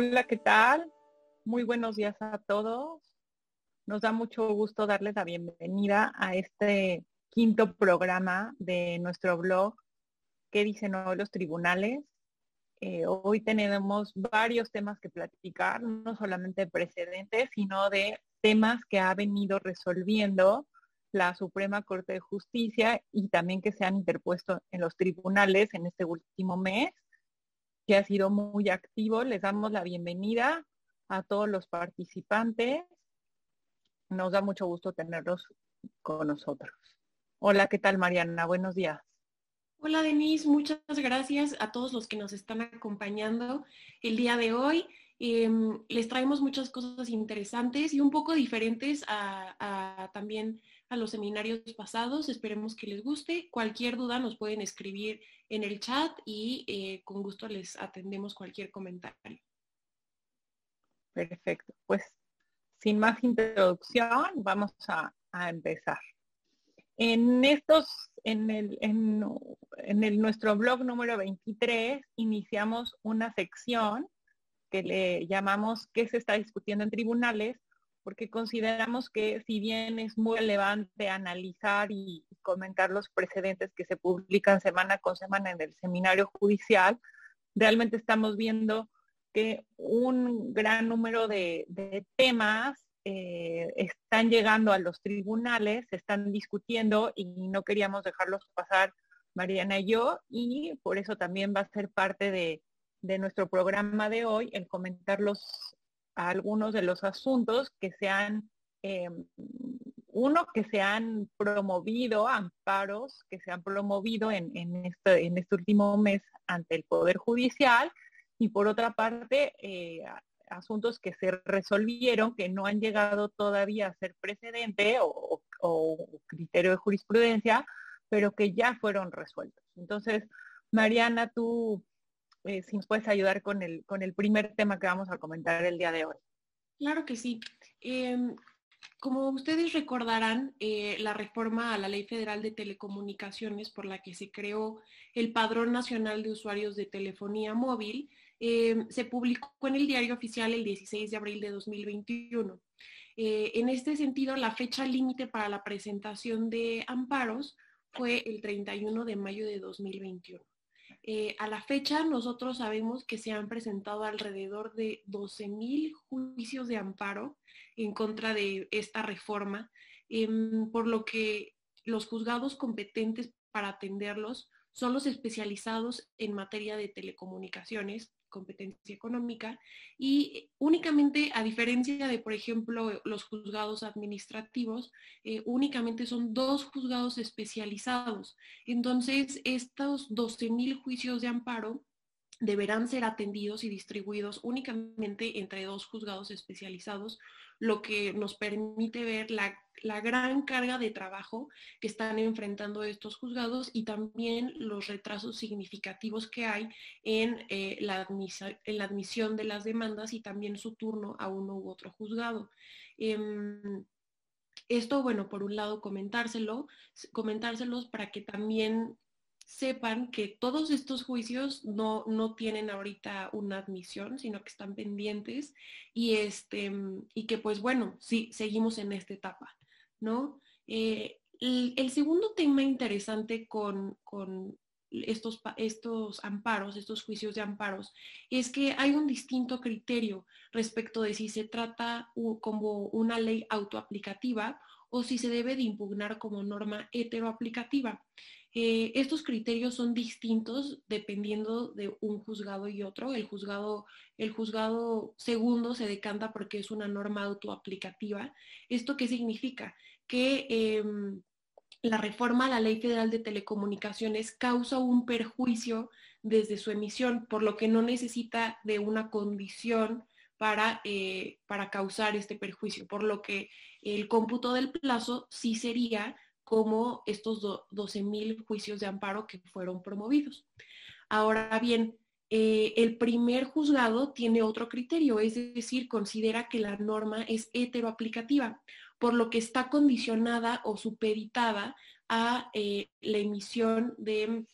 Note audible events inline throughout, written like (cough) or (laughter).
Hola, ¿qué tal? Muy buenos días a todos. Nos da mucho gusto darles la bienvenida a este quinto programa de nuestro blog ¿Qué dicen hoy los tribunales? Eh, hoy tenemos varios temas que platicar, no solamente precedentes, sino de temas que ha venido resolviendo la Suprema Corte de Justicia y también que se han interpuesto en los tribunales en este último mes, que ha sido muy activo. Les damos la bienvenida a todos los participantes. Nos da mucho gusto tenerlos con nosotros. Hola, ¿qué tal Mariana? Buenos días. Hola Denise, muchas gracias a todos los que nos están acompañando el día de hoy. Em, les traemos muchas cosas interesantes y un poco diferentes a, también a los seminarios pasados. Esperemos que les guste. Cualquier duda nos pueden escribir en el chat y eh, con gusto les atendemos cualquier comentario. Perfecto. Pues sin más introducción, vamos a empezar. En estos, en, el, en, el, nuestro blog número 23, iniciamos una sección que le llamamos ¿Qué se está discutiendo en tribunales? Porque consideramos que si bien es muy relevante analizar y comentar los precedentes que se publican semana con semana en el seminario judicial, realmente estamos viendo que un gran número de, de temas eh, están llegando a los tribunales, se están discutiendo y no queríamos dejarlos pasar Mariana y yo y por eso también va a ser parte de, nuestro programa de hoy el comentar algunos de los asuntos que se han, em, uno, que se han promovido, amparos que se han promovido en, este, en este último mes ante el Poder Judicial y por otra parte, eh, asuntos que se resolvieron, que no han llegado todavía a ser precedente o, criterio de jurisprudencia, pero que ya fueron resueltos. Entonces, Mariana, tú eh, si nos puedes ayudar con el, con el primer tema que vamos a comentar el día de hoy. Claro que sí. Em, como ustedes recordarán, eh, la reforma a la Ley Federal de Telecomunicaciones por la que se creó el Padrón Nacional de Usuarios de Telefonía Móvil eh, se publicó en el diario oficial el 16 de abril de 2021. Eh, en este sentido, la fecha límite para la presentación de amparos fue el 31 de mayo de 2021. Eh, a la fecha, nosotros sabemos que se han presentado alrededor de 12.000 juicios de amparo en contra de esta reforma, em, por lo que los juzgados competentes para atenderlos son los especializados en materia de telecomunicaciones, competencia económica y únicamente, a diferencia de, por ejemplo, los juzgados administrativos, eh, únicamente son dos juzgados especializados. Entonces, estos 12.000 juicios de amparo deberán ser atendidos y distribuidos únicamente entre dos juzgados especializados, lo que nos permite ver la, gran carga de trabajo que están enfrentando estos juzgados y también los retrasos significativos que hay en, eh, la, en la, admisión de las demandas y también su turno a uno u otro juzgado. Em, esto, bueno, por un lado comentárselo, comentárselos para que también sepan que todos estos juicios no, no, tienen ahorita una admisión, sino que están pendientes y, este, y que pues bueno, sí, seguimos en esta etapa, ¿no? Eh, el, segundo tema interesante con, con estos, estos amparos, estos juicios de amparos, es que hay un distinto criterio respecto de si se trata como una ley autoaplicativa o si se debe de impugnar como norma heteroaplicativa. Eh, estos criterios son distintos dependiendo de un juzgado y otro. El juzgado, el juzgado segundo se decanta porque es una norma autoaplicativa. ¿Esto qué significa? Que em, la reforma a la Ley Federal de Telecomunicaciones causa un perjuicio desde su emisión, por lo que no necesita de una condición para, eh, para causar este perjuicio, por lo que el cómputo del plazo sí sería como estos 12.000 juicios de amparo que fueron promovidos. Ahora bien, eh, el primer juzgado tiene otro criterio, es decir, considera que la norma es heteroaplicativa, por lo que está condicionada o supeditada a eh, la emisión de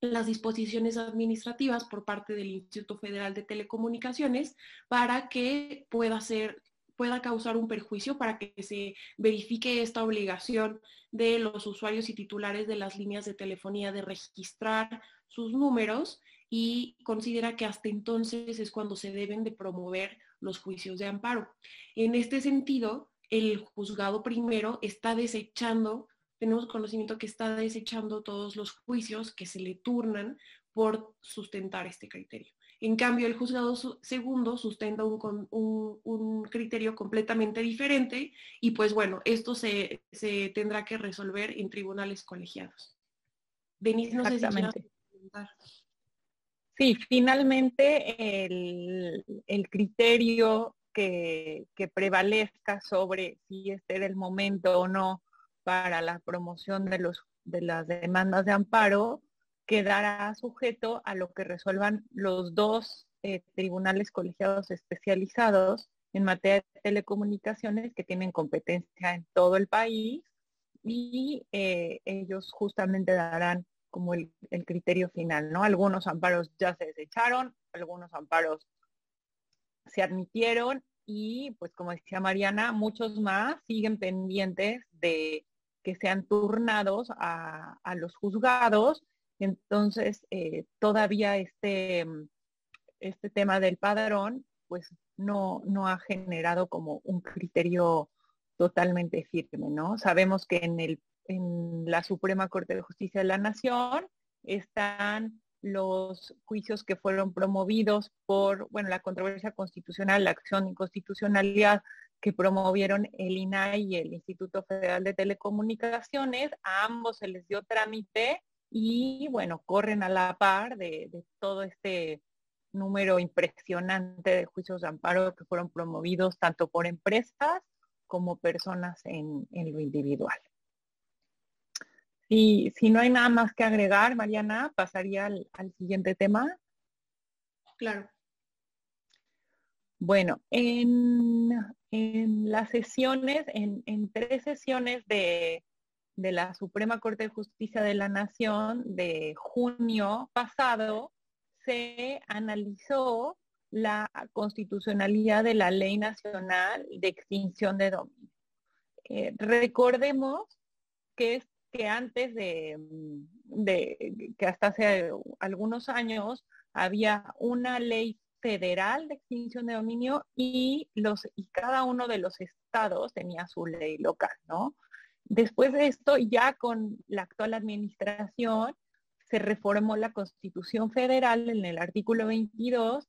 las disposiciones administrativas por parte del Instituto Federal de Telecomunicaciones para que pueda ser pueda causar un perjuicio para que se verifique esta obligación de los usuarios y titulares de las líneas de telefonía de registrar sus números y considera que hasta entonces es cuando se deben de promover los juicios de amparo. En este sentido, el juzgado primero está desechando, tenemos conocimiento que está desechando todos los juicios que se le turnan por sustentar este criterio. En cambio, el juzgado segundo sustenta un, criterio completamente diferente y pues bueno, esto se, tendrá que resolver en tribunales colegiados. Denise, no sé si comentar. Sí, finalmente el, criterio que, prevalezca sobre si este era el momento o no para la promoción de, los, de las demandas de amparo quedará sujeto a lo que resuelvan los dos eh, tribunales colegiados especializados en materia de telecomunicaciones que tienen competencia en todo el país y eh, ellos justamente darán como el, criterio final, ¿no? Algunos amparos ya se desecharon, algunos amparos se admitieron y pues como decía Mariana, muchos más siguen pendientes de que sean turnados a, los juzgados. Entonces, eh, todavía este, este tema del padrón, pues no, no ha generado como un criterio totalmente firme, ¿no? Sabemos que en el en la Suprema Corte de Justicia de la Nación están los juicios que fueron promovidos por, bueno, la controversia constitucional, la acción de inconstitucionalidad que promovieron el INAI y el Instituto Federal de Telecomunicaciones. A ambos se les dio trámite y, bueno, corren a la par de, todo este número impresionante de juicios de amparo que fueron promovidos tanto por empresas como personas en lo individual. Y si no hay nada más que agregar, Mariana, pasaría al, siguiente tema. Claro. Bueno, en, las sesiones, en, tres sesiones de, de, la Suprema Corte de Justicia de la Nación de junio pasado, se analizó la constitucionalidad de la Ley Nacional de Extinción de Dominio. Eh, recordemos que es que antes mm, de, que hasta hace algunos años había una ley federal de extinción de dominio y los y cada uno de los estados tenía su ley local, ¿no? Después de esto, ya con la actual administración, se reformó la Constitución Federal en el artículo 22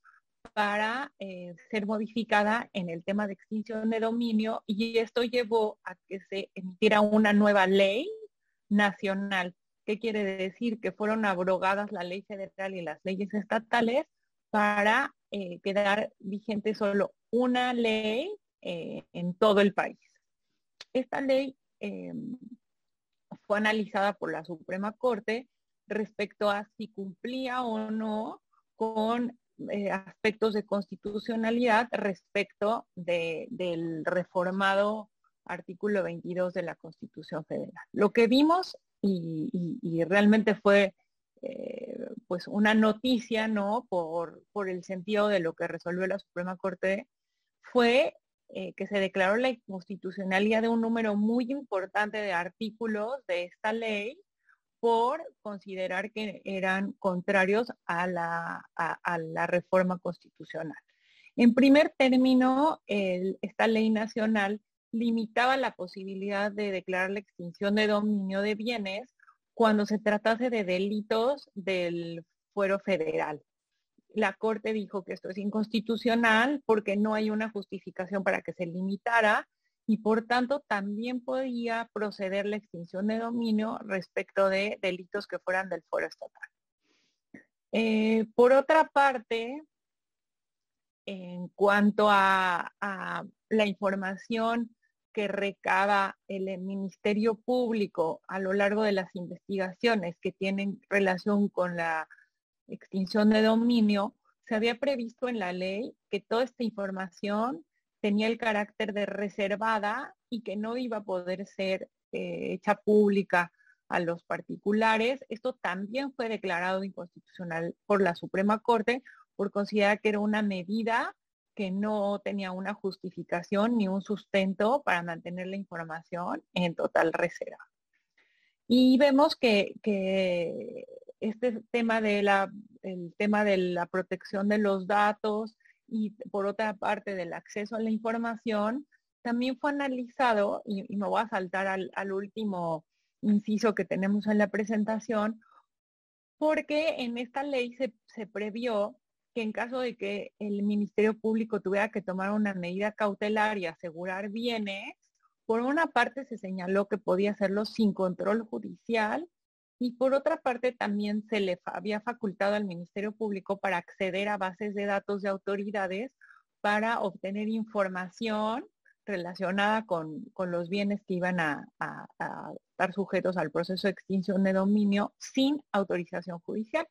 para eh, ser modificada en el tema de extinción de dominio y esto llevó a que se emitiera una nueva ley nacional. ¿Qué quiere decir? Que fueron abrogadas la ley federal y las leyes estatales para eh, quedar vigente solo una ley eh, en todo el país. Esta ley em, fue analizada por la Suprema Corte respecto a si cumplía o no con eh, aspectos de constitucionalidad respecto del reformado artículo 22 de la Constitución Federal. Lo que vimos y, realmente fue eh, pues una noticia, ¿no? Por, por, el sentido de lo que resolvió la Suprema Corte, fue eh, que se declaró la inconstitucionalidad de un número muy importante de artículos de esta ley por considerar que eran contrarios a la, a, la reforma constitucional. En primer término, esta ley nacional limitaba la posibilidad de declarar la extinción de dominio de bienes cuando se tratase de delitos del fuero federal. La Corte dijo que esto es inconstitucional porque no hay una justificación para que se limitara y por tanto también podía proceder la extinción de dominio respecto de delitos que fueran del fuero estatal. Eh, por otra parte, en cuanto a la información que recaba el Ministerio Público a lo largo de las investigaciones que tienen relación con la extinción de dominio, se había previsto en la ley que toda esta información tenía el carácter de reservada y que no iba a poder ser eh, hecha pública a los particulares. Esto también fue declarado inconstitucional por la Suprema Corte por considerar que era una medida que no tenía una justificación ni un sustento para mantener la información en total reserva. Y vemos que, este tema de la, el tema de la protección de los datos y por otra parte del acceso a la información también fue analizado, y, me voy a saltar al, último inciso que tenemos en la presentación, porque en esta ley se, se, previó que en caso de que el Ministerio Público tuviera que tomar una medida cautelar y asegurar bienes, por una parte se señaló que podía hacerlo sin control judicial y por otra parte también se le había facultado al Ministerio Público para acceder a bases de datos de autoridades para obtener información relacionada con, los bienes que iban a, estar sujetos al proceso de extinción de dominio sin autorización judicial.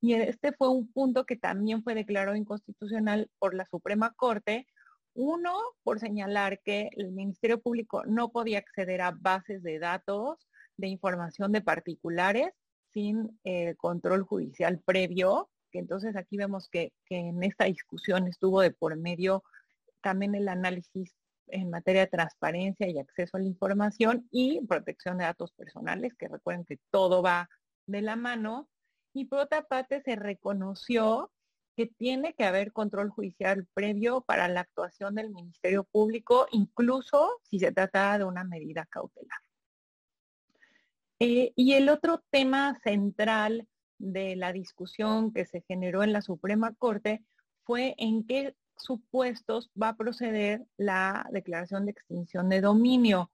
Y este fue un punto que también fue declarado inconstitucional por la Suprema Corte. Uno, por señalar que el Ministerio Público no podía acceder a bases de datos de información de particulares sin eh, control judicial previo, que entonces aquí vemos que, que en esta discusión estuvo de por medio también el análisis en materia de transparencia y acceso a la información y protección de datos personales, que recuerden que todo va de la mano. Y por otra parte, se reconoció que tiene que haber control judicial previo para la actuación del Ministerio Público, incluso si se trata de una medida cautelar. Eh, y el otro tema central de la discusión que se generó en la Suprema Corte fue en qué supuestos va a proceder la declaración de extinción de dominio.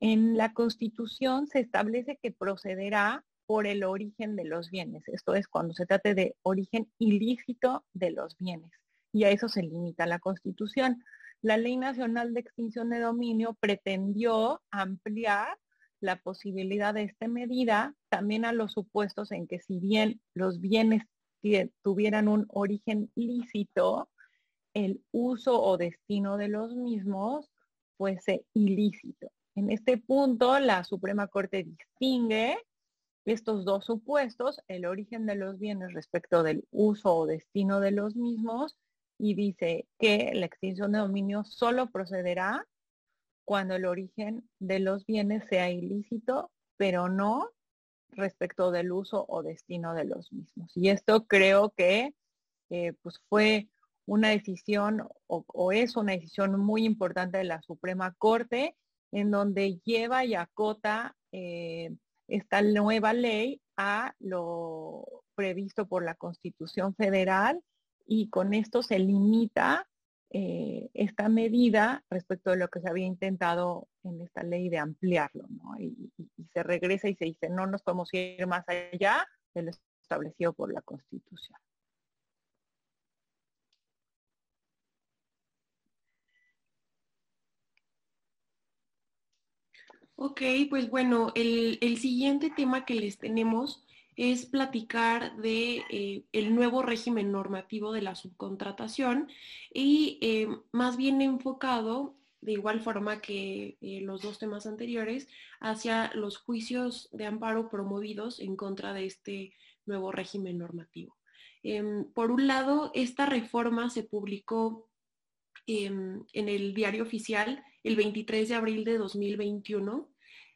En la Constitución se establece que procederá por el origen de los bienes. Esto es cuando se trate de origen ilícito de los bienes. Y a eso se limita la Constitución. La Ley Nacional de Extinción de Dominio pretendió ampliar la posibilidad de esta medida también a los supuestos en que si bien los bienes tuvieran un origen lícito, el uso o destino de los mismos fuese ilícito. En este punto, la Suprema Corte distingue estos dos supuestos, el origen de los bienes respecto del uso o destino de los mismos, y dice que la extinción de dominio solo procederá cuando el origen de los bienes sea ilícito, pero no respecto del uso o destino de los mismos. Y esto creo que eh, pues fue una decisión o, es una decisión muy importante de la Suprema Corte en donde lleva y acota eh, esta nueva ley a lo previsto por la Constitución Federal y con esto se limita eh, esta medida respecto de lo que se había intentado en esta ley de ampliarlo, y, se regresa y se dice, no nos podemos ir más allá de lo establecido por la Constitución. Ok, pues bueno, el, siguiente tema que les tenemos es platicar de eh, el nuevo régimen normativo de la subcontratación y eh, más bien enfocado de igual forma que eh, los dos temas anteriores hacia los juicios de amparo promovidos en contra de este nuevo régimen normativo. Em, por un lado, esta reforma se publicó em, en el diario oficial el 23 de abril de 2021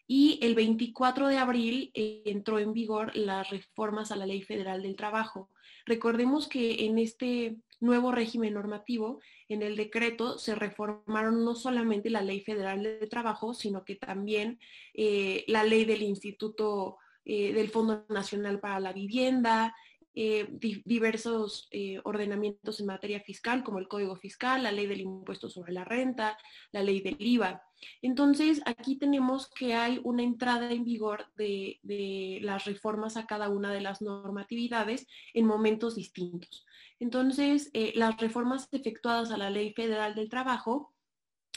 y el 24 de abril eh, entró en vigor las reformas a la Ley Federal del Trabajo. Recordemos que en este nuevo régimen normativo, en el decreto se reformaron no solamente la Ley Federal del Trabajo, sino que también eh, la ley del Instituto eh, del Fondo Nacional para la Vivienda, eh, diversos eh, ordenamientos en materia fiscal, como el Código Fiscal, la ley del impuesto sobre la renta, la ley del IVA. Entonces, aquí tenemos que hay una entrada en vigor de, las reformas a cada una de las normatividades en momentos distintos. Entonces, eh, las reformas efectuadas a la Ley Federal del Trabajo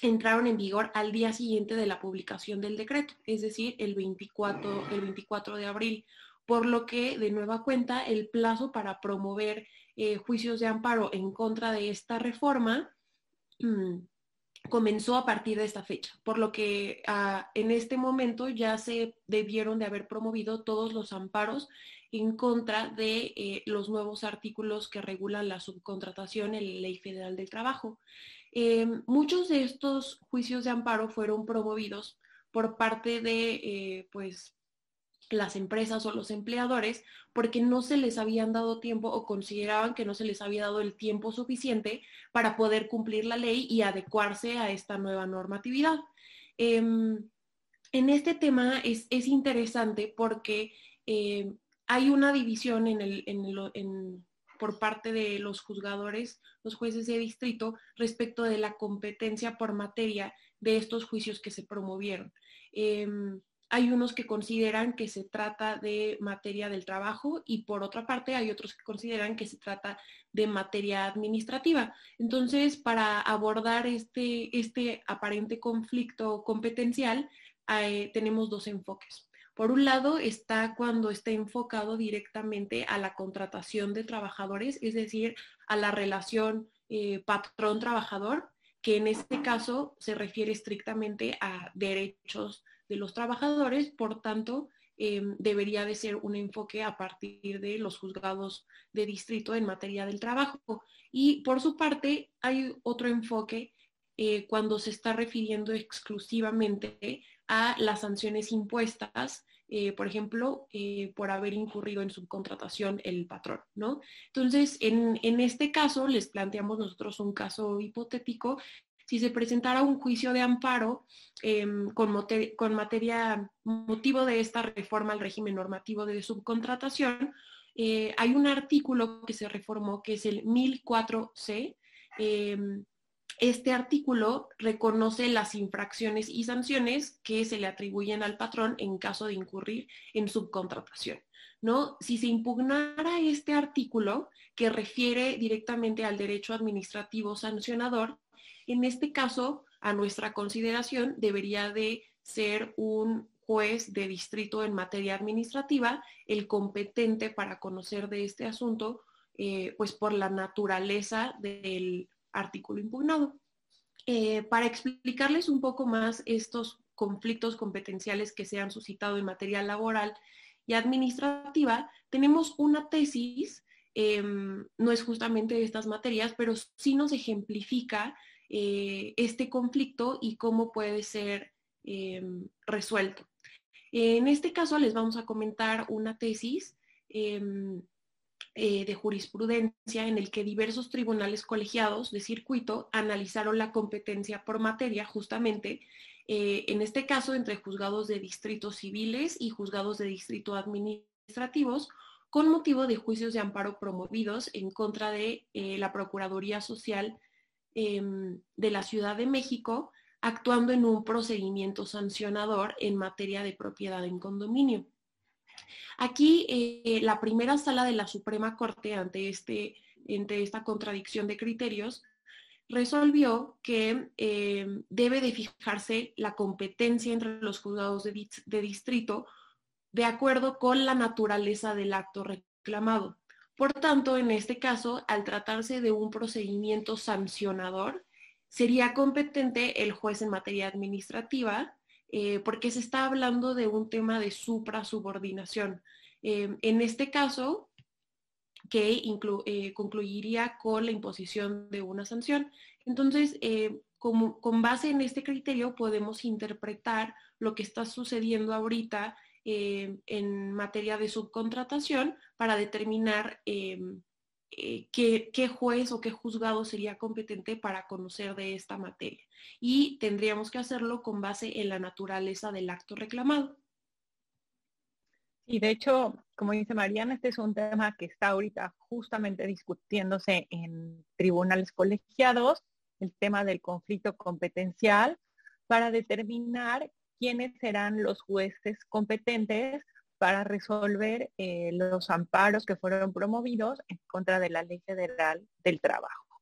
entraron en vigor al día siguiente de la publicación del decreto, es decir, el 24, el 24 de abril por lo que de nueva cuenta el plazo para promover eh, juicios de amparo en contra de esta reforma mm, comenzó a partir de esta fecha, por lo que ah, en este momento ya se debieron de haber promovido todos los amparos en contra de eh, los nuevos artículos que regulan la subcontratación en la Ley Federal del Trabajo. Em, muchos de estos juicios de amparo fueron promovidos por parte de eh, pues, las empresas o los empleadores porque no se les habían dado tiempo o consideraban que no se les había dado el tiempo suficiente para poder cumplir la ley y adecuarse a esta nueva normatividad. Em, en este tema es, interesante porque em, hay una división en el, en, por parte de los juzgadores, los jueces de distrito, respecto de la competencia por materia de estos juicios que se promovieron. Em, hay unos que consideran que se trata de materia del trabajo y por otra parte hay otros que consideran que se trata de materia administrativa. Entonces, para abordar este, este aparente conflicto competencial, eh, tenemos dos enfoques. Por un lado está cuando está enfocado directamente a la contratación de trabajadores, es decir, a la relación eh, patrón-trabajador, que en este caso se refiere estrictamente a derechos de los trabajadores, por tanto, em, debería de ser un enfoque a partir de los juzgados de distrito en materia del trabajo. Y por su parte, hay otro enfoque eh, cuando se está refiriendo exclusivamente a las sanciones impuestas, eh, por ejemplo, eh, por haber incurrido en subcontratación el patrón, ¿no? Entonces, en, en, este caso, les planteamos nosotros un caso hipotético. Si se presentara un juicio de amparo em, con, materia, motivo de esta reforma al régimen normativo de subcontratación, eh, hay un artículo que se reformó que es el 1004C, este artículo reconoce las infracciones y sanciones que se le atribuyen al patrón en caso de incurrir en subcontratación. ¿no? Si se impugnara este artículo que refiere directamente al derecho administrativo sancionador, en este caso, a nuestra consideración, debería de ser un juez de distrito en materia administrativa el competente para conocer de este asunto, eh, pues por la naturaleza del artículo impugnado. Eh, para explicarles un poco más estos conflictos competenciales que se han suscitado en materia laboral y administrativa, tenemos una tesis, em, no es justamente de estas materias, pero sí nos ejemplifica eh, este conflicto y cómo puede ser em, resuelto. En este caso les vamos a comentar una tesis em, eh, de jurisprudencia en el que diversos tribunales colegiados de circuito analizaron la competencia por materia justamente, eh, en este caso entre juzgados de distritos civiles y juzgados de distrito administrativos, con motivo de juicios de amparo promovidos en contra de la Procuraduría Social em, de la Ciudad de México, actuando en un procedimiento sancionador en materia de propiedad en condominio. Aquí, eh, la primera sala de la Suprema Corte, ante, este, esta contradicción de criterios, resolvió que eh, debe de fijarse la competencia entre los juzgados de distrito de acuerdo con la naturaleza del acto reclamado. Por tanto, en este caso, al tratarse de un procedimiento sancionador, sería competente el juez en materia administrativa eh, porque se está hablando de un tema de supra-subordinación. Eh, en este caso, que eh, concluiría con la imposición de una sanción. Entonces, con base en este criterio podemos interpretar lo que está sucediendo ahorita en materia de subcontratación para determinar eh, qué, juez o qué juzgado sería competente para conocer de esta materia. Y tendríamos que hacerlo con base en la naturaleza del acto reclamado. Y de hecho, como dice Mariana, este es un tema que está ahorita justamente discutiéndose en tribunales colegiados, el tema del conflicto competencial, para determinar quiénes serán los jueces competentes para resolver eh, los amparos que fueron promovidos en contra de la Ley Federal del Trabajo.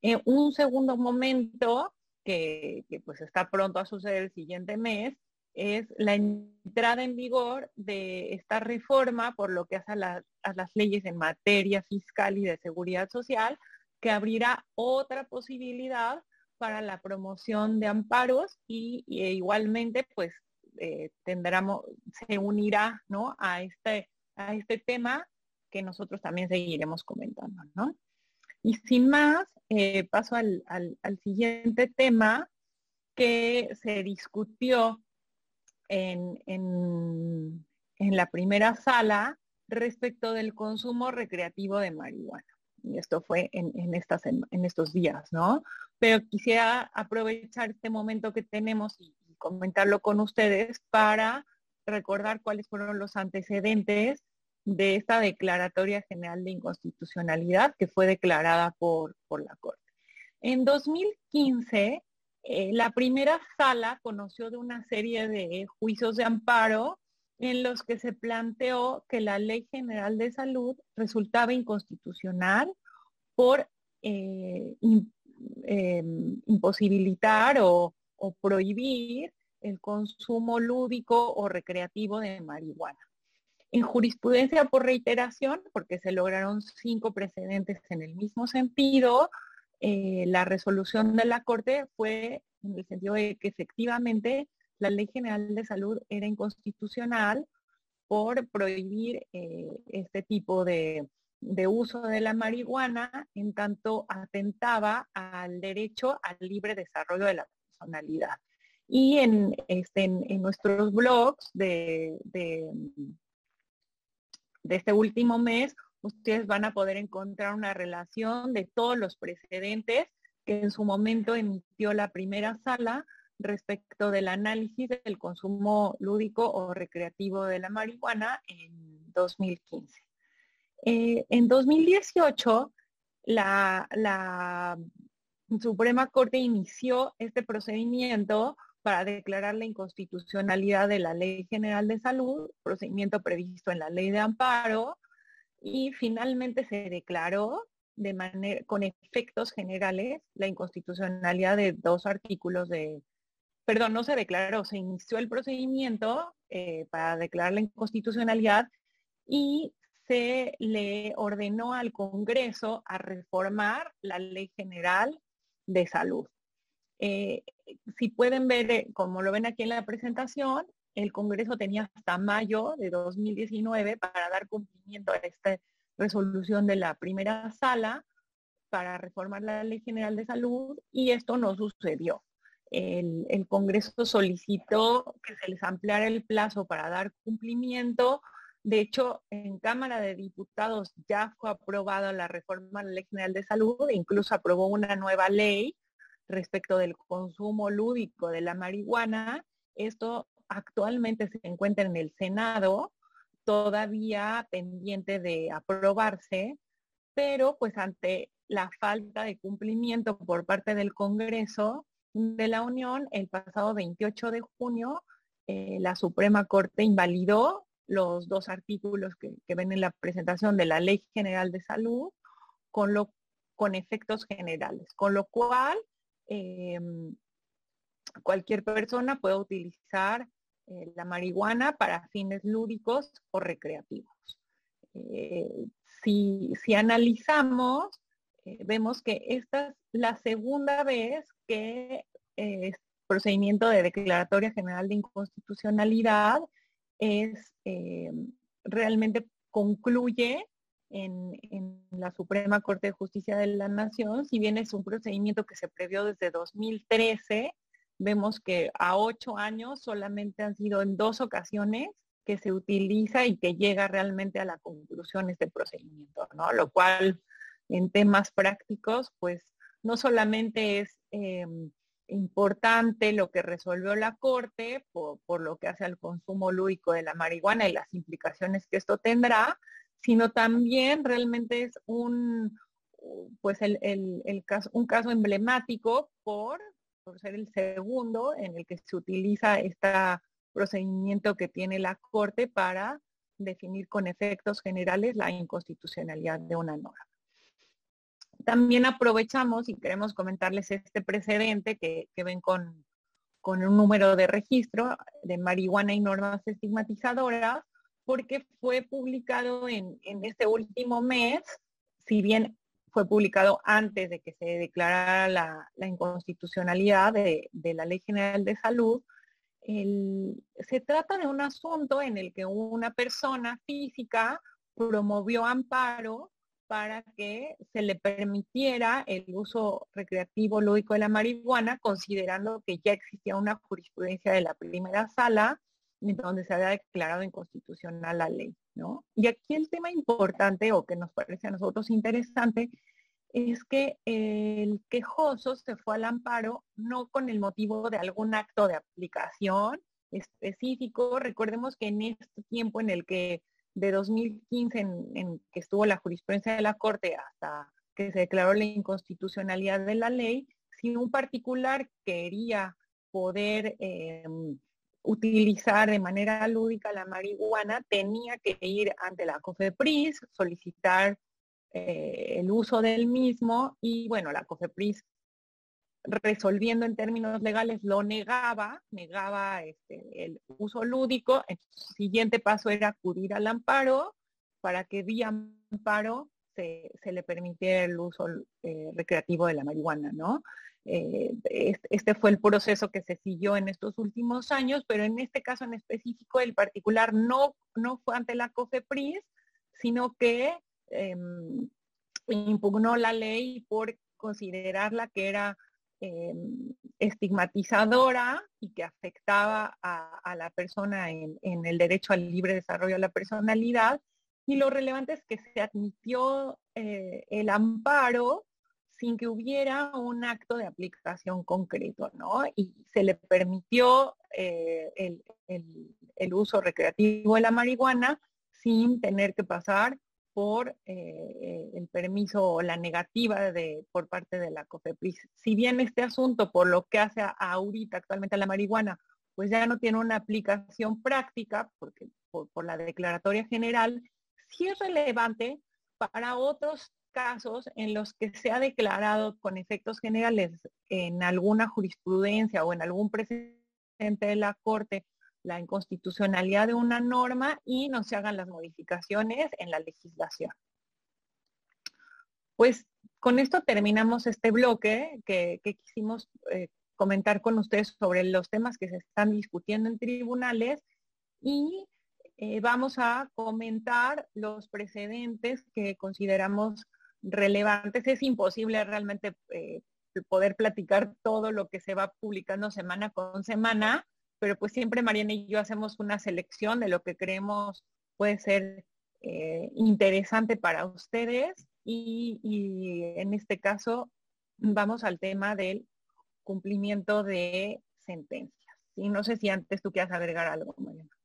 En un segundo momento, que, pues está pronto a suceder el siguiente mes, es la entrada en vigor de esta reforma por lo que hace a, a las leyes en materia fiscal y de seguridad social, que abrirá otra posibilidad para la promoción de amparos y, igualmente pues eh, tendremos, se unirá ¿no? a, este, a este tema que nosotros también seguiremos comentando. ¿no? Y sin más, eh, paso al, siguiente tema que se discutió en, en, la primera sala respecto del consumo recreativo de marihuana. Y esto fue en, estas, en estos días, ¿no? Pero quisiera aprovechar este momento que tenemos y comentarlo con ustedes para recordar cuáles fueron los antecedentes de esta Declaratoria General de Inconstitucionalidad que fue declarada por, por la Corte. En 2015, eh, la primera sala conoció de una serie de juicios de amparo en los que se planteó que la Ley General de Salud resultaba inconstitucional por eh, em, imposibilitar o, prohibir el consumo lúdico o recreativo de marihuana. En jurisprudencia por reiteración, porque se lograron cinco precedentes en el mismo sentido, eh, la resolución de la Corte fue en el sentido de que efectivamente la Ley General de Salud era inconstitucional por prohibir eh, este tipo de, de uso de la marihuana en tanto atentaba al derecho al libre desarrollo de la personalidad. Y en, este, en, nuestros blogs de, de este último mes, ustedes van a poder encontrar una relación de todos los precedentes que en su momento emitió la primera sala respecto del análisis del consumo lúdico o recreativo de la marihuana en 2015. Eh, en 2018, la, Suprema Corte inició este procedimiento para declarar la inconstitucionalidad de la Ley General de Salud, procedimiento previsto en la Ley de Amparo, y finalmente se declaró de manera, con efectos generales la inconstitucionalidad de dos artículos de, perdón, no se declaró, se inició el procedimiento eh, para declarar la inconstitucionalidad y se le ordenó al Congreso a reformar la Ley General de Salud. Eh, si pueden ver, eh, como lo ven aquí en la presentación, el Congreso tenía hasta mayo de 2019 para dar cumplimiento a esta resolución de la primera sala para reformar la Ley General de Salud y esto no sucedió. El, el, Congreso solicitó que se les ampliara el plazo para dar cumplimiento. De hecho, en Cámara de Diputados ya fue aprobada la reforma de la Ley General de Salud e incluso aprobó una nueva ley respecto del consumo lúdico de la marihuana. Esto actualmente se encuentra en el Senado, todavía pendiente de aprobarse, pero pues ante la falta de cumplimiento por parte del Congreso de la Unión, el pasado 28 de junio, eh, la Suprema Corte invalidó los dos artículos que, ven en la presentación de la Ley General de Salud con, lo, con efectos generales, con lo cual Em, cualquier persona puede utilizar eh, la marihuana para fines lúdicos o recreativos. Eh, si, analizamos, eh, vemos que esta es la segunda vez que el procedimiento de declaratoria general de inconstitucionalidad es realmente concluye en, la Suprema Corte de Justicia de la Nación, si bien es un procedimiento que se previó desde 2013, vemos que a ocho años solamente han sido en dos ocasiones que se utiliza y que llega realmente a la conclusión este procedimiento, ¿no? Lo cual en temas prácticos, pues no solamente es em, importante lo que resolvió la Corte por, lo que hace al consumo lúdico de la marihuana y las implicaciones que esto tendrá, sino también realmente es un, pues el, caso, un caso emblemático por, por ser el segundo en el que se utiliza este procedimiento que tiene la Corte para definir con efectos generales la inconstitucionalidad de una norma. También aprovechamos y queremos comentarles este precedente que, ven con, con un número de registro de marihuana y normas estigmatizadoras, porque fue publicado en, este último mes, si bien fue publicado antes de que se declarara la, inconstitucionalidad de, la Ley General de Salud, se trata de un asunto en el que una persona física promovió amparo para que se le permitiera el uso recreativo lúdico de la marihuana, considerando que ya existía una jurisprudencia de la primera sala donde se había declarado inconstitucional la ley. ¿no? Y aquí el tema importante o que nos parece a nosotros interesante es que el quejoso se fue al amparo no con el motivo de algún acto de aplicación específico. Recordemos que en este tiempo en el que de 2015 en, que estuvo la jurisprudencia de la Corte hasta que se declaró la inconstitucionalidad de la ley, si un particular quería poder em, utilizar de manera lúdica la marihuana, tenía que ir ante la COFEPRIS, solicitar eh, el uso del mismo y bueno, la COFEPRIS resolviendo en términos legales lo negaba, negaba este, el uso lúdico. El siguiente paso era acudir al amparo para que vía amparo se, le permitiera el uso eh, recreativo de la marihuana, ¿no? Eh, este fue el proceso que se siguió en estos últimos años, pero en este caso en específico el particular no, no fue ante la COFEPRIS, sino que em, impugnó la ley por considerarla que era em, estigmatizadora y que afectaba a, la persona en, el derecho al libre desarrollo de la personalidad. Y lo relevante es que se admitió eh, el amparo sin que hubiera un acto de aplicación concreto, ¿no? Y se le permitió eh, el, uso recreativo de la marihuana sin tener que pasar por eh, el permiso o la negativa de, por parte de la COFEPRIS. Si bien este asunto, por lo que hace ahorita actualmente a la marihuana, pues ya no tiene una aplicación práctica, porque por, la declaratoria general, sí es relevante para otros casos en los que se ha declarado con efectos generales en alguna jurisprudencia o en algún precedente de la Corte la inconstitucionalidad de una norma y no se hagan las modificaciones en la legislación. Pues con esto terminamos este bloque que, quisimos eh, comentar con ustedes sobre los temas que se están discutiendo en tribunales y eh, vamos a comentar los precedentes que consideramos relevantes. Es imposible realmente eh, poder platicar todo lo que se va publicando semana con semana, pero pues siempre Mariana y yo hacemos una selección de lo que creemos puede ser eh, interesante para ustedes y, en este caso vamos al tema del cumplimiento de sentencias. Y no sé si antes tú quieras agregar algo, Mariana.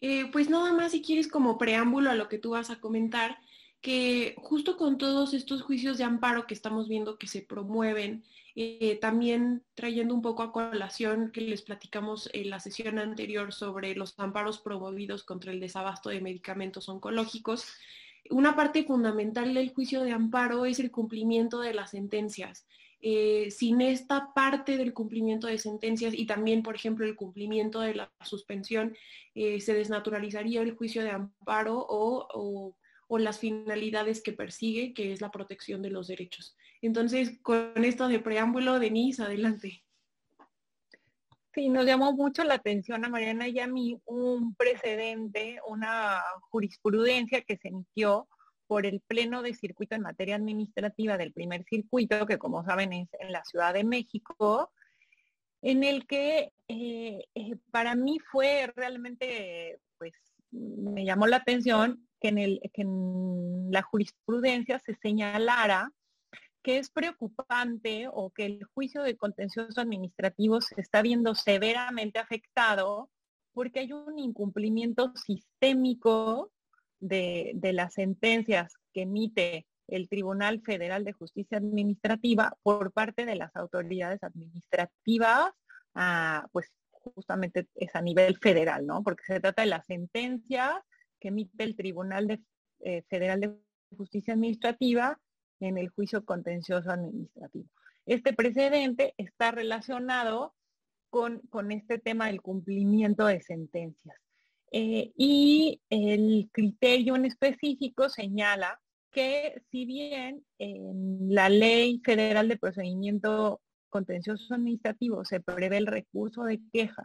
Eh, pues nada más si quieres como preámbulo a lo que tú vas a comentar, que justo con todos estos juicios de amparo que estamos viendo que se promueven, eh, también trayendo un poco a colación que les platicamos en la sesión anterior sobre los amparos promovidos contra el desabasto de medicamentos oncológicos, una parte fundamental del juicio de amparo es el cumplimiento de las sentencias. Eh, sin esta parte del cumplimiento de sentencias y también, por ejemplo, el cumplimiento de la suspensión, eh, se desnaturalizaría el juicio de amparo o o las finalidades que persigue, que es la protección de los derechos. Entonces, con esto de preámbulo, Denise, adelante. Sí, nos llamó mucho la atención a Mariana y a mí un precedente, una jurisprudencia que se emitió por el Pleno de Circuito en materia administrativa del primer circuito, que como saben es en la Ciudad de México, en el que eh, eh, para mí fue realmente, pues, me llamó la atención que en, la jurisprudencia se señalara que es preocupante o que el juicio de contencioso administrativo se está viendo severamente afectado porque hay un incumplimiento sistémico de, las sentencias que emite el Tribunal Federal de Justicia Administrativa por parte de las autoridades administrativas, pues justamente es a nivel federal, ¿no? Porque se trata de las sentencias que emite el Tribunal eh, Federal de Justicia Administrativa en el juicio contencioso administrativo. Este precedente está relacionado con, este tema del cumplimiento de sentencias. Eh, y el criterio en específico señala que si bien en la Ley Federal de Procedimiento Contencioso Administrativo se prevé el recurso de queja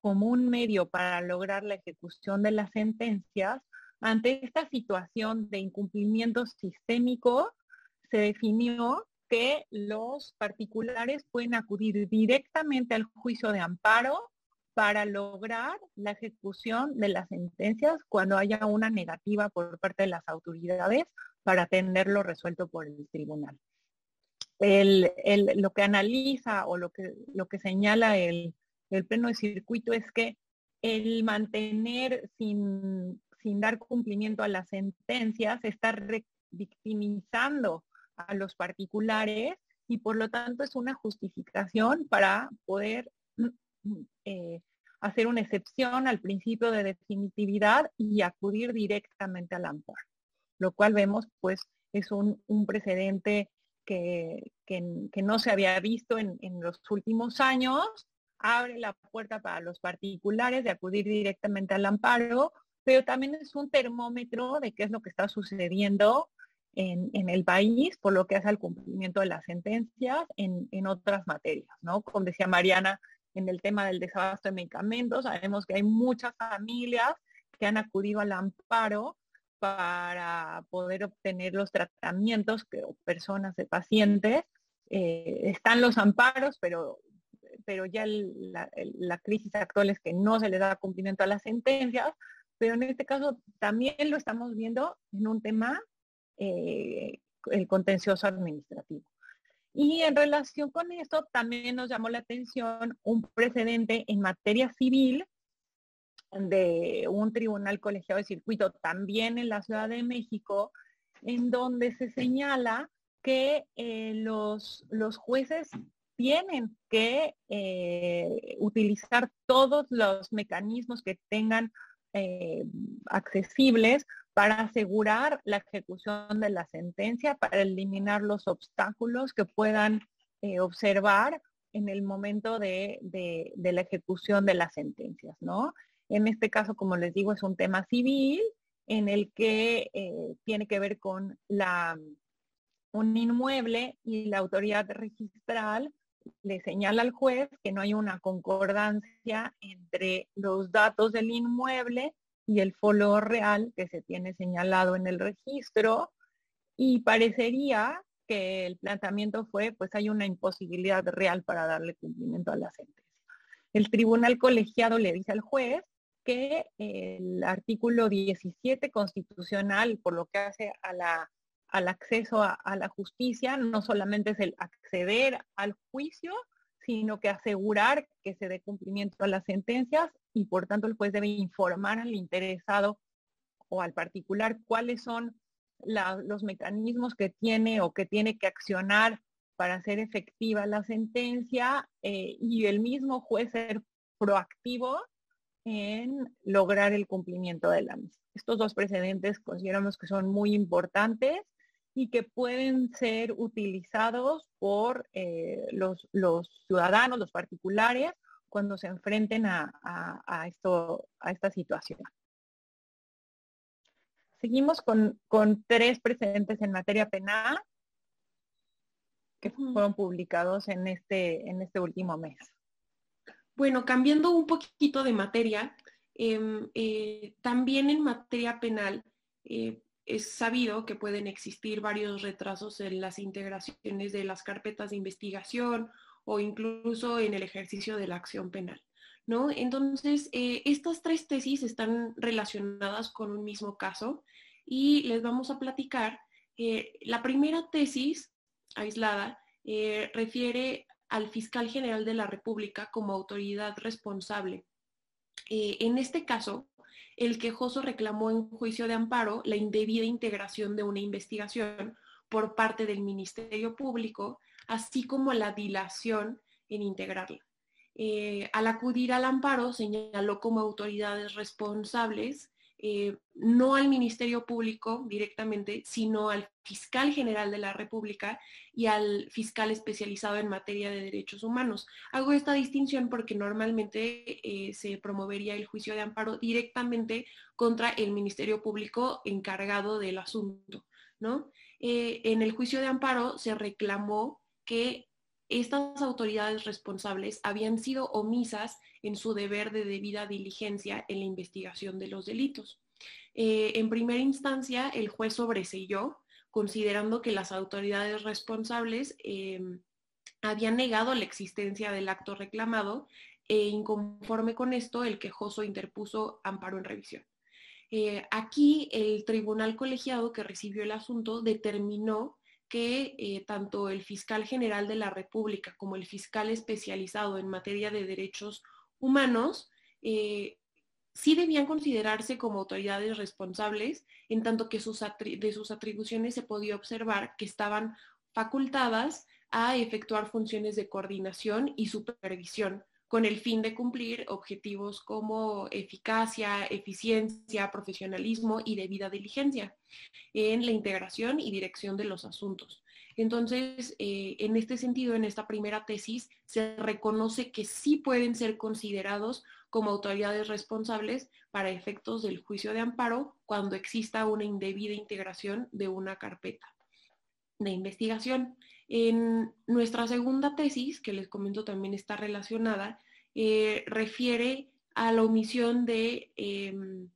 como un medio para lograr la ejecución de las sentencias, ante esta situación de incumplimiento sistémico, se definió que los particulares pueden acudir directamente al juicio de amparo para lograr la ejecución de las sentencias cuando haya una negativa por parte de las autoridades para tenerlo resuelto por el tribunal. lo que analiza o lo que, lo que señala el, el pleno de circuito es que el mantener sin, sin dar cumplimiento a las sentencias está victimizando a los particulares y por lo tanto es una justificación para poder eh, hacer una excepción al principio de definitividad y acudir directamente al amparo, lo cual vemos pues es un, precedente que, no se había visto en, en los últimos años abre la puerta para los particulares de acudir directamente al amparo, pero también es un termómetro de qué es lo que está sucediendo en, el país por lo que hace al cumplimiento de las sentencias en, otras materias, ¿no? Como decía Mariana, en el tema del desabasto de medicamentos, sabemos que hay muchas familias que han acudido al amparo para poder obtener los tratamientos que personas de pacientes. Eh, están los amparos, pero pero ya la, crisis actual es que no se le da cumplimiento a las sentencias, pero en este caso también lo estamos viendo en un tema, eh, el contencioso administrativo. Y en relación con esto, también nos llamó la atención un precedente en materia civil de un tribunal colegiado de circuito también en la Ciudad de México, en donde se señala que eh, los, los jueces tienen que eh, utilizar todos los mecanismos que tengan eh, accesibles para asegurar la ejecución de la sentencia, para eliminar los obstáculos que puedan eh, observar en el momento de, la ejecución de las sentencias, ¿no? En este caso, como les digo, es un tema civil en el que tiene que ver con un inmueble y la autoridad registral le señala al juez que no hay una concordancia entre los datos del inmueble y el folio real que se tiene señalado en el registro y parecería que el planteamiento fue pues hay una imposibilidad real para darle cumplimiento a la sentencia. El tribunal colegiado le dice al juez que el artículo 17 constitucional, por lo que hace a la al acceso a, la justicia no solamente es el acceder al juicio, sino que asegurar que se dé cumplimiento a las sentencias y por tanto el juez debe informar al interesado o al particular cuáles son los mecanismos que tiene o que tiene que accionar para hacer efectiva la sentencia eh, y el mismo juez ser proactivo en lograr el cumplimiento de la misma. Estos dos precedentes consideramos que son muy importantes y que pueden ser utilizados por eh, los, ciudadanos, los particulares, cuando se enfrenten a, esto, a esta situación. Seguimos con, tres precedentes en materia penal que fueron publicados en este, en este último mes. Bueno, cambiando un poquito de materia, em, eh, también en materia penal, eh, es sabido que pueden existir varios retrasos en las integraciones de las carpetas de investigación o incluso en el ejercicio de la acción penal. ¿no? Entonces, eh, estas tres tesis están relacionadas con un mismo caso y les vamos a platicar. Eh, la primera tesis aislada eh, refiere al fiscal general de la República como autoridad responsable. en este caso, el quejoso reclamó en juicio de amparo la indebida integración de una investigación por parte del Ministerio Público, así como la dilación en integrarla. Eh, al acudir al amparo, señaló como autoridades responsables eh, no al Ministerio Público directamente, sino al fiscal general de la República y al fiscal especializado en materia de derechos humanos. Hago esta distinción porque normalmente eh, se promovería el juicio de amparo directamente contra el Ministerio Público encargado del asunto. ¿no? Eh, en el juicio de amparo se reclamó que estas autoridades responsables habían sido omisas en su deber de debida diligencia en la investigación de los delitos. Eh, en primera instancia, el juez sobreseyó, considerando que las autoridades responsables em, habían negado la existencia del acto reclamado e inconforme con esto, el quejoso interpuso amparo en revisión. Eh, aquí el tribunal colegiado que recibió el asunto determinó que eh, tanto el fiscal general de la República como el fiscal especializado en materia de derechos humanos eh, sí debían considerarse como autoridades responsables, en tanto que de sus atribuciones se podía observar que estaban facultadas a efectuar funciones de coordinación y supervisión con el fin de cumplir objetivos como eficacia, eficiencia, profesionalismo y debida diligencia en la integración y dirección de los asuntos. Entonces, eh, en este sentido, en esta primera tesis, se reconoce que sí pueden ser considerados como autoridades responsables para efectos del juicio de amparo cuando exista una indebida integración de una carpeta de investigación. En nuestra segunda tesis, que les comento también está relacionada, eh, refiere a la omisión de, em,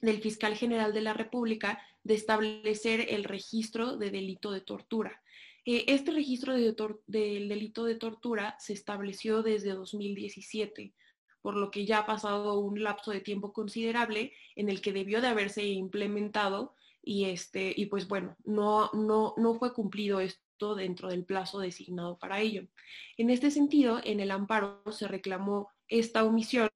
del fiscal general de la República de establecer el registro de delito de tortura. Eh, este registro de del delito de tortura se estableció desde 2017, por lo que ya ha pasado un lapso de tiempo considerable en el que debió de haberse implementado y, este, y pues bueno, no, no, no fue cumplido esto dentro del plazo designado para ello. En este sentido, en el amparo se reclamó esta omisión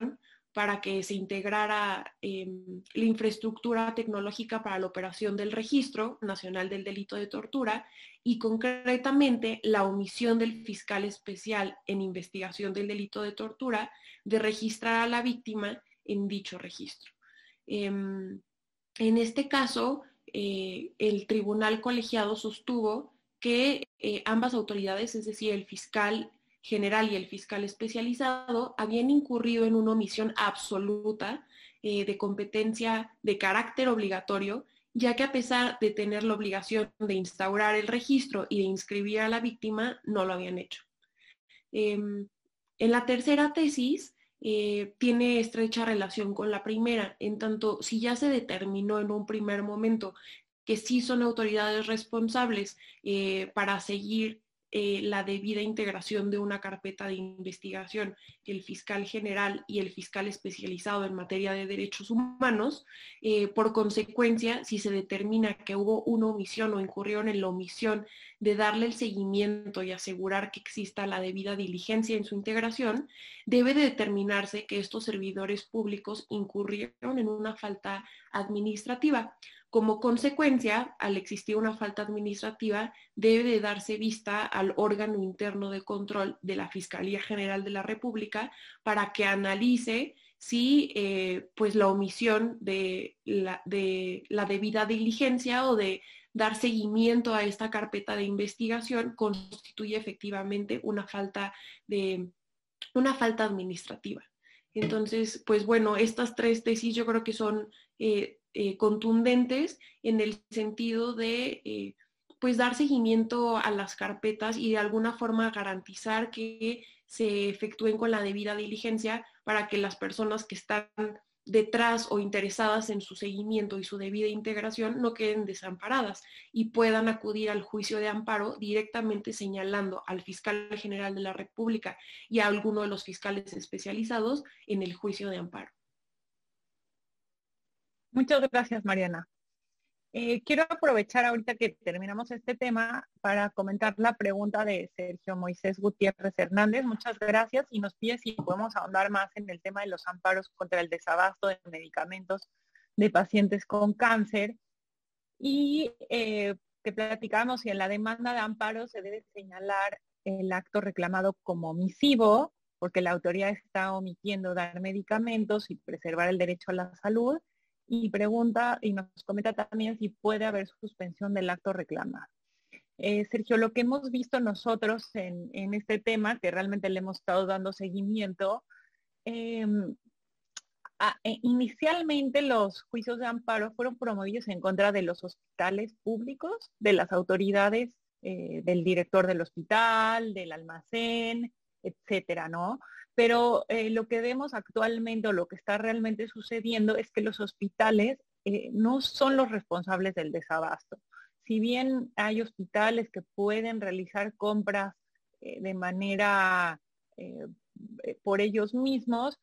para que se integrara em, la infraestructura tecnológica para la operación del Registro Nacional del Delito de Tortura y concretamente la omisión del fiscal especial en investigación del delito de tortura de registrar a la víctima en dicho registro. Em, en este caso, eh, el tribunal colegiado sostuvo que eh, ambas autoridades, es decir, el fiscal general y el fiscal especializado, habían incurrido en una omisión absoluta eh, de competencia de carácter obligatorio, ya que a pesar de tener la obligación de instaurar el registro y de inscribir a la víctima, no lo habían hecho. Em, en la tercera tesis, eh, tiene estrecha relación con la primera, en tanto si ya se determinó en un primer momento que sí son autoridades responsables eh, para seguir eh, la debida integración de una carpeta de investigación, el fiscal general y el fiscal especializado en materia de derechos humanos. Eh, por consecuencia, si se determina que hubo una omisión o incurrieron en la omisión de darle el seguimiento y asegurar que exista la debida diligencia en su integración, debe de determinarse que estos servidores públicos incurrieron en una falta administrativa. Como consecuencia, al existir una falta administrativa, debe de darse vista al órgano interno de control de la Fiscalía General de la República para que analice si eh, pues la omisión de la, de la debida diligencia o de dar seguimiento a esta carpeta de investigación constituye efectivamente una falta de una falta administrativa. Entonces, pues bueno, estas tres tesis yo creo que son eh, eh, contundentes en el sentido de eh, pues dar seguimiento a las carpetas y de alguna forma garantizar que se efectúen con la debida diligencia para que las personas que están detrás o interesadas en su seguimiento y su debida integración no queden desamparadas y puedan acudir al juicio de amparo directamente señalando al fiscal general de la República y a alguno de los fiscales especializados en el juicio de amparo. Muchas gracias, Mariana. Eh, quiero aprovechar ahorita que terminamos este tema para comentar la pregunta de Sergio Moisés Gutiérrez Hernández. Muchas gracias y nos pide si podemos ahondar más en el tema de los amparos contra el desabasto de medicamentos de pacientes con cáncer. Y eh, que platicamos si en la demanda de amparo se debe señalar el acto reclamado como omisivo, porque la autoridad está omitiendo dar medicamentos y preservar el derecho a la salud y pregunta y nos comenta también si puede haber suspensión del acto reclamado. Eh, Sergio, lo que hemos visto nosotros en, este tema, que realmente le hemos estado dando seguimiento, em, e, inicialmente los juicios de amparo fueron promovidos en contra de los hospitales públicos, de las autoridades, eh, del director del hospital, del almacén, etcétera, ¿no? Pero eh, lo que vemos actualmente o lo que está realmente sucediendo es que los hospitales eh, no son los responsables del desabasto. Si bien hay hospitales que pueden realizar compras de manera por ellos mismos,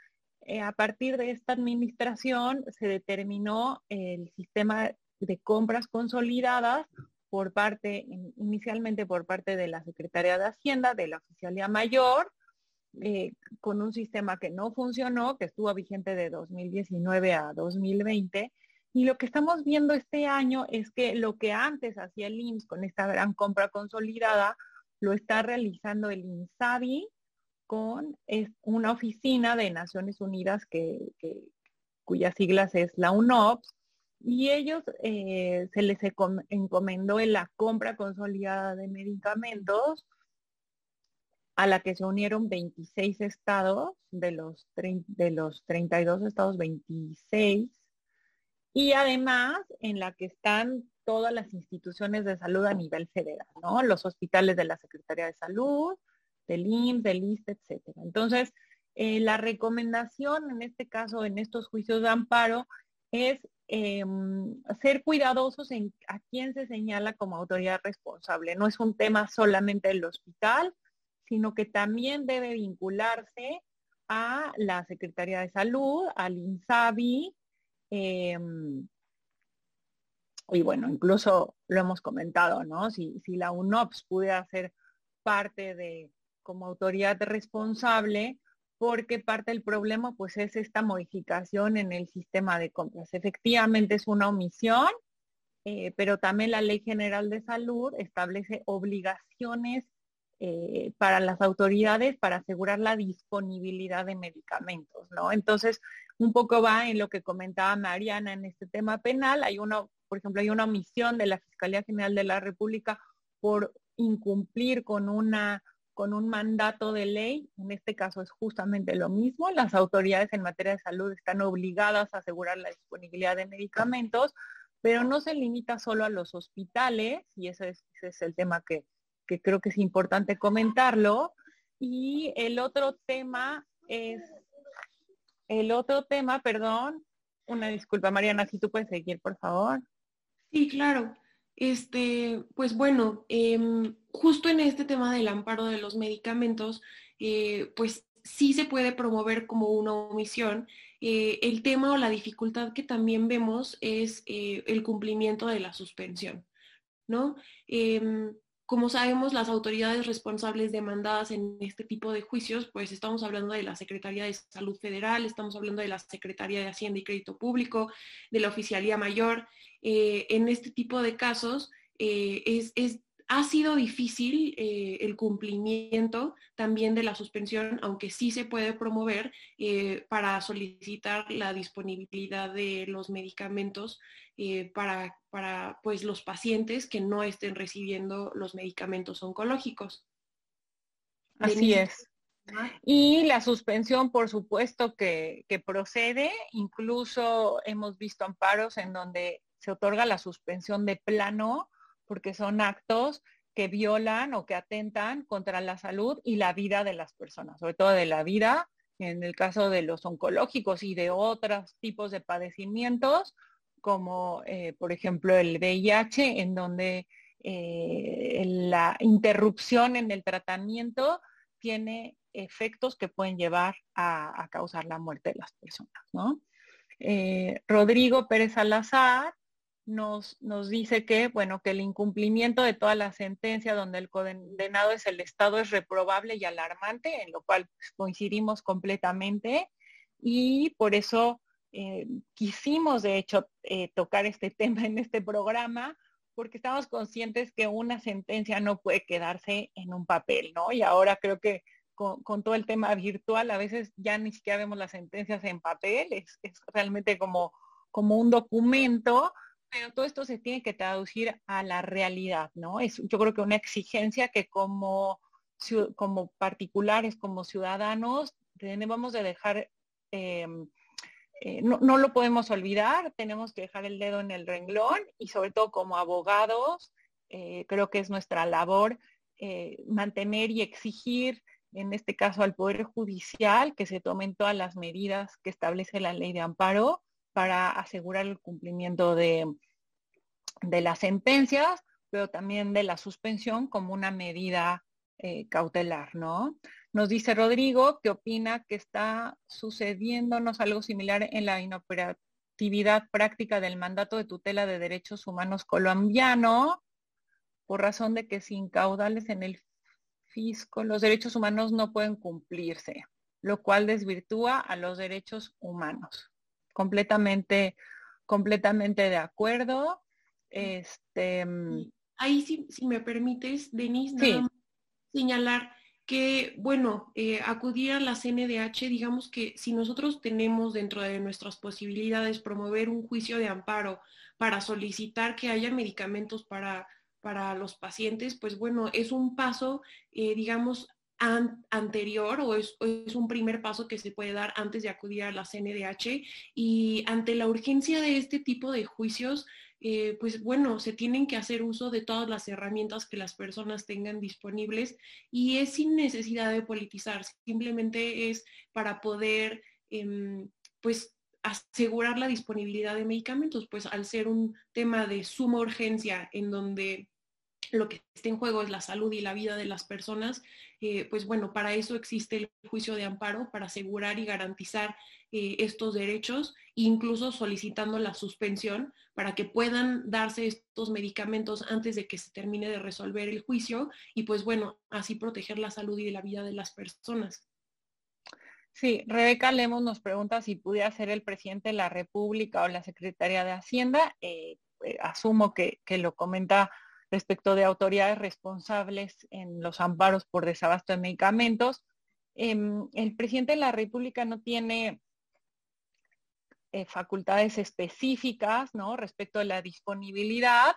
eh, a partir de esta administración se determinó el sistema de compras consolidadas por parte, inicialmente por parte de la Secretaría de Hacienda, de la Oficialía Mayor, eh, con un sistema que no funcionó, que estuvo vigente de 2019 a 2020. Y lo que estamos viendo este año es que lo que antes hacía el IMSS con esta gran compra consolidada, lo está realizando el INSABI con una oficina de Naciones Unidas que, cuyas siglas es la UNOPS, y ellos eh, se les encomendó en la compra consolidada de medicamentos a la que se unieron 26 estados, de los, de los 32 estados, 26, y además en la que están todas las instituciones de salud a nivel federal, ¿no? Los hospitales de la Secretaría de Salud, del IMSS, del ISTE, etcétera. Entonces, eh, la recomendación en este caso, en estos juicios de amparo, es em, ser cuidadosos en a quién se señala como autoridad responsable. No es un tema solamente del hospital, sino que también debe vincularse a la Secretaría de Salud, al INSABI, em, y bueno, incluso lo hemos comentado, ¿no? Si, la UNOPS pudiera ser parte de, como autoridad responsable porque parte del problema pues es esta modificación en el sistema de compras. Efectivamente es una omisión, eh, pero también la Ley General de Salud establece obligaciones eh, para las autoridades para asegurar la disponibilidad de medicamentos, ¿no? Entonces, un poco va en lo que comentaba Mariana en este tema penal. Hay una, por ejemplo, hay una omisión de la Fiscalía General de la República por incumplir con una con un mandato de ley, en este caso es justamente lo mismo, las autoridades en materia de salud están obligadas a asegurar la disponibilidad de medicamentos, pero no se limita solo a los hospitales, y ese es, el tema que, creo que es importante comentarlo. Y el otro tema es, el otro tema, perdón, una disculpa Mariana, si tú puedes seguir, por favor. Sí, claro. Este, pues bueno, em, justo en este tema del amparo de los medicamentos, eh, pues sí se puede promover como una omisión. Eh, el tema o la dificultad que también vemos es eh, el cumplimiento de la suspensión, ¿no? Como sabemos, las autoridades responsables demandadas en este tipo de juicios, pues estamos hablando de la Secretaría de Salud Federal, estamos hablando de la Secretaría de Hacienda y Crédito Público, de la Oficialía Mayor. en este tipo de casos es, es ha sido difícil eh, el cumplimiento también de la suspensión, aunque sí se puede promover eh, para solicitar la disponibilidad de los medicamentos eh, para, para pues, los pacientes que no estén recibiendo los medicamentos oncológicos. Así es. Y la suspensión, por supuesto, que, que procede. Incluso hemos visto amparos en donde se otorga la suspensión de plano porque son actos que violan o que atentan contra la salud y la vida de las personas, sobre todo de la vida, en el caso de los oncológicos y de otros tipos de padecimientos, como eh, por ejemplo el VIH, en donde eh, la interrupción en el tratamiento tiene efectos que pueden llevar a, causar la muerte de las personas. Eh, Rodrigo Pérez Salazar nos, nos dice que, bueno, que el incumplimiento de toda la sentencia donde el condenado es el Estado es reprobable y alarmante, en lo cual pues, coincidimos completamente y por eso eh, quisimos, de hecho, eh, tocar este (laughs) tema en este programa, porque estamos conscientes que una sentencia no puede quedarse en un papel, ¿no? Y ahora creo que con, todo el tema virtual, a veces ya ni siquiera vemos las sentencias en papel, es, es realmente como, como un documento pero todo esto se tiene que traducir a la realidad, ¿no? Es yo creo que una exigencia que como, como particulares, como ciudadanos, debemos de dejar em, eh, no, lo podemos olvidar, tenemos que dejar el dedo en el renglón y sobre todo como abogados, eh, creo que es nuestra labor eh, mantener y exigir, en este caso al Poder Judicial, que se tomen todas las medidas que establece la ley de amparo para asegurar el cumplimiento de, de las sentencias, pero también de la suspensión como una medida cautelar, ¿no? Nos dice Rodrigo que opina que está sucediéndonos algo similar en la inoperatividad práctica del mandato de tutela de derechos humanos colombiano, por razón de que sin caudales en el fisco los derechos humanos no pueden cumplirse, lo cual desvirtúa a los derechos humanos. Completamente, completamente de acuerdo. Este, mm, Ahí, si, si me permites, Denise, señalar que, bueno, eh, acudir a la CNDH, digamos que si nosotros tenemos dentro de nuestras posibilidades promover un juicio de amparo para solicitar que haya medicamentos para, para los pacientes, pues bueno, es un paso, eh, digamos, anterior o es, un primer paso que se puede dar antes de acudir a la CNDH y ante la urgencia de este tipo de juicios, eh, pues bueno, se tienen que hacer uso de todas las herramientas que las personas tengan disponibles y es sin necesidad de politizar, simplemente es para poder, em, pues, asegurar la disponibilidad de medicamentos, pues al ser un tema de suma urgencia en donde lo que está en juego es la salud y la vida de las personas, eh, pues bueno, para eso existe el juicio de amparo, para asegurar y garantizar eh, estos derechos, incluso solicitando la suspensión para que puedan darse estos medicamentos antes de que se termine de resolver el juicio y pues bueno, así proteger la salud y la vida de las personas. Sí, Rebeca Lemos nos pregunta si pudiera ser el presidente de la República o la Secretaría de Hacienda. Eh, asumo que, que lo comenta respecto de autoridades responsables en los amparos por desabasto de medicamentos. Em, el presidente de la República no tiene eh, facultades específicas ¿no? respecto de la disponibilidad,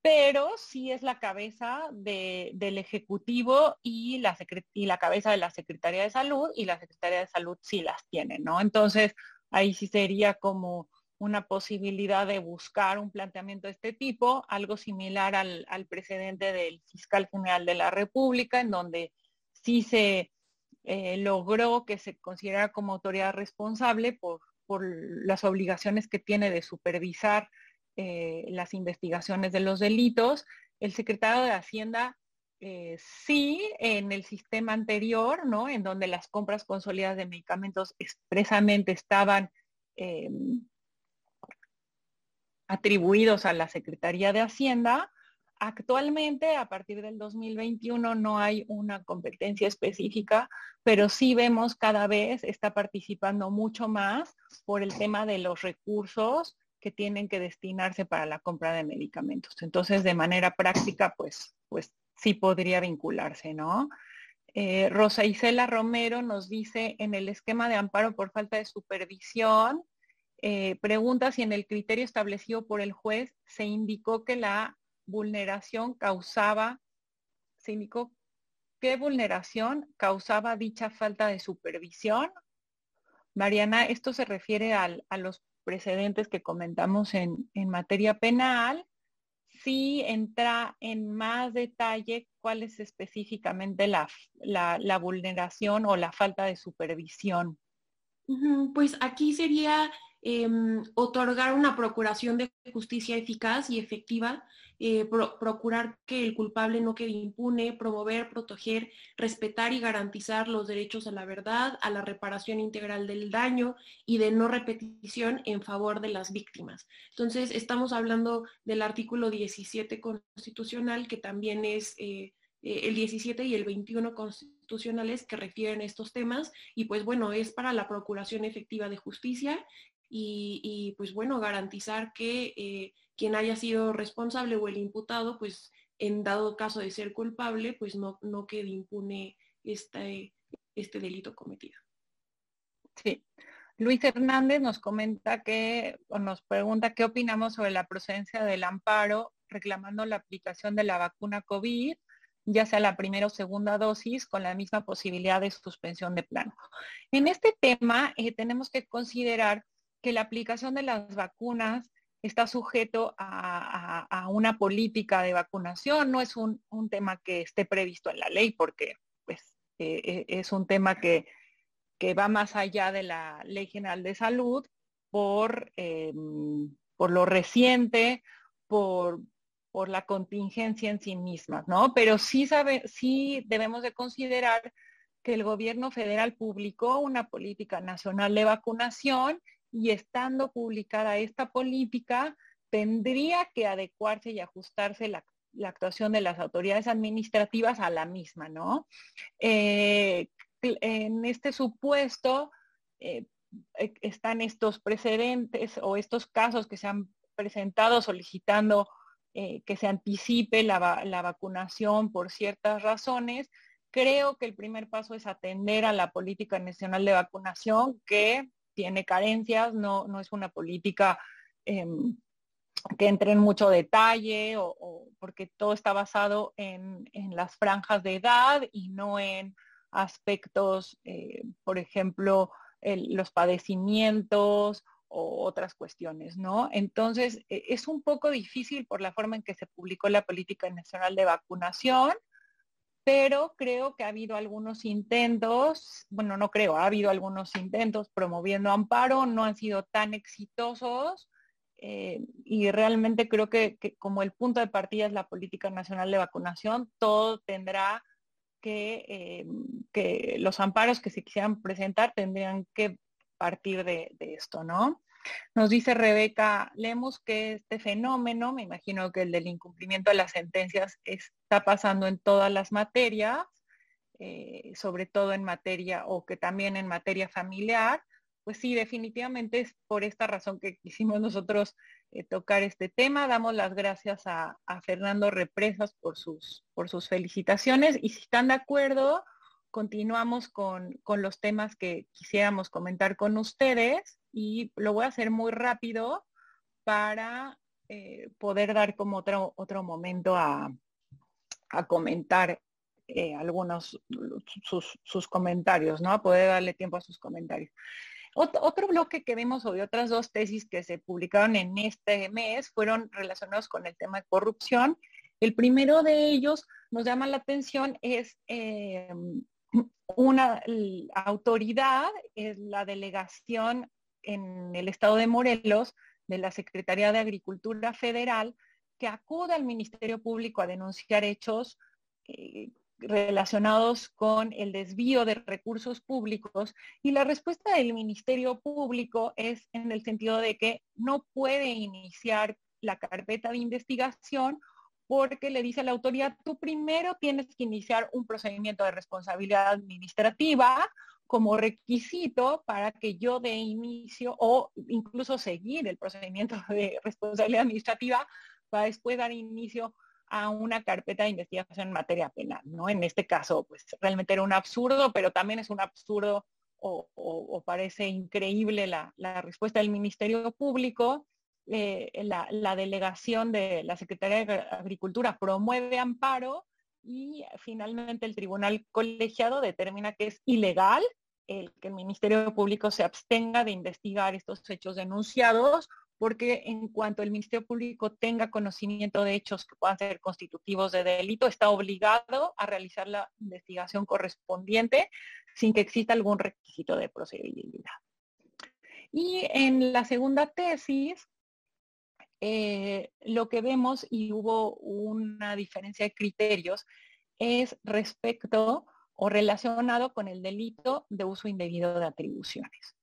pero sí es la cabeza del Ejecutivo y la, y la cabeza de la Secretaría de Salud, y la Secretaría de Salud sí las tiene, ¿no? Entonces, ahí sí sería como una posibilidad de buscar un planteamiento de este tipo, algo similar al, precedente del fiscal general de la República, en donde sí se eh, logró que se considerara como autoridad responsable por, las obligaciones que tiene de supervisar eh, las investigaciones de los delitos. El secretario de Hacienda eh, sí en el sistema anterior, ¿no? En donde las compras consolidadas de medicamentos expresamente estaban atribuidos a la Secretaría de Hacienda. Actualmente, a partir del 2021, no hay una competencia específica, pero sí vemos cada vez está participando mucho más por el tema de los recursos que tienen que destinarse para la compra de medicamentos. Entonces, de manera práctica, pues, pues sí podría vincularse, ¿no? Eh, Rosa Isela Romero nos dice, en el esquema de amparo por falta de supervisión, eh, pregunta si en el criterio establecido por el juez se indicó que la vulneración causaba, se indicó qué vulneración causaba dicha falta de supervisión. Mariana, esto se refiere a los precedentes que comentamos en, materia penal. Si entra en más detalle cuál es específicamente la, la vulneración o la falta de supervisión. Pues aquí sería Em, otorgar una procuración de justicia eficaz y efectiva, eh, procurar que el culpable no quede impune, promover, proteger, respetar y garantizar los derechos a la verdad, a la reparación integral del daño y de no repetición en favor de las víctimas. Entonces, estamos hablando del artículo 17 constitucional, que también es... Eh, eh, el 17 y el 21 constitucionales que refieren estos temas y pues bueno, es para la procuración efectiva de justicia y, pues bueno, garantizar que eh, quien haya sido responsable o el imputado, pues en dado caso de ser culpable, pues no, no quede impune este, este delito cometido. Sí. Luis Hernández nos comenta que, o nos pregunta qué opinamos sobre la procedencia del amparo reclamando la aplicación de la vacuna COVID, ya sea la primera o segunda dosis, con la misma posibilidad de suspensión de plano. En este tema eh, tenemos que considerar que la aplicación de las vacunas está sujeto a, una política de vacunación, no es un, tema que esté previsto en la ley porque pues, eh, eh, es un tema que, va más allá de la Ley General de Salud por, em, por lo reciente, por, por la contingencia en sí misma, ¿no? Pero sí, sabe, sí debemos de considerar que el gobierno federal publicó una política nacional de vacunación y estando publicada esta política, tendría que adecuarse y ajustarse la, actuación de las autoridades administrativas a la misma, ¿no? Eh, en este supuesto eh, e, están estos precedentes o estos casos que se han presentado solicitando eh, que se anticipe la, la, vacunación por ciertas razones. Creo que el primer paso es atender a la política nacional de vacunación que tiene carencias, no, no es una política em, que entre en mucho detalle o, porque todo está basado en, las franjas de edad y no en aspectos, eh, por ejemplo, los padecimientos o otras cuestiones, ¿no? Entonces, e, es un poco difícil por la forma en que se publicó la política nacional de vacunación, pero creo que ha habido algunos intentos, bueno, no creo, ha habido algunos intentos promoviendo amparo, no han sido tan exitosos eh, y realmente creo que, como el punto de partida es la política nacional de vacunación, todo tendrá que, eh, que los amparos que se quisieran presentar tendrían que partir de, de esto, ¿no? Nos dice Rebeca Lemus que este fenómeno, me imagino que el del incumplimiento de las sentencias está pasando en todas las materias, eh, sobre todo en materia o que también en materia familiar. Pues sí, definitivamente es por esta razón que quisimos nosotros eh, tocar este tema. Damos las gracias a, Fernando Represas por sus, por sus felicitaciones y si están de acuerdo, continuamos con, con los temas que quisiéramos comentar con ustedes y lo voy a hacer muy rápido para eh, poder dar como otro, otro momento a, comentar eh, algunos sus, sus, comentarios, ¿no? A poder darle tiempo a sus comentarios. otro bloque que vimos hoy, otras dos tesis que se publicaron en este mes fueron relacionados con el tema de corrupción. El primero de ellos nos llama la atención es eh, una autoridad, es la delegación en el estado de Morelos de la Secretaría de Agricultura Federal que acude al Ministerio Público a denunciar hechos eh, relacionados con el desvío de recursos públicos y la respuesta del Ministerio Público es en el sentido de que no puede iniciar la carpeta de investigación porque le dice a la autoridad, tú primero tienes que iniciar un procedimiento de responsabilidad administrativa como requisito para que yo dé inicio o incluso seguir el procedimiento de responsabilidad administrativa para después dar inicio a una carpeta de investigación en materia penal, ¿no? En este caso, pues realmente era un absurdo, pero también es un absurdo o, parece increíble la, respuesta del Ministerio Público. Eh, la, la, delegación de la Secretaría de Agricultura promueve amparo y finalmente el tribunal colegiado determina que es ilegal el que el Ministerio Público se abstenga de investigar estos hechos denunciados, porque en cuanto el Ministerio Público tenga conocimiento de hechos que puedan ser constitutivos de delito, está obligado a realizar la investigación correspondiente sin que exista algún requisito de procedibilidad. Y en la segunda tesis, eh, lo que vemos, y hubo una diferencia de criterios, es respecto o relacionado con el delito de uso indebido de atribuciones.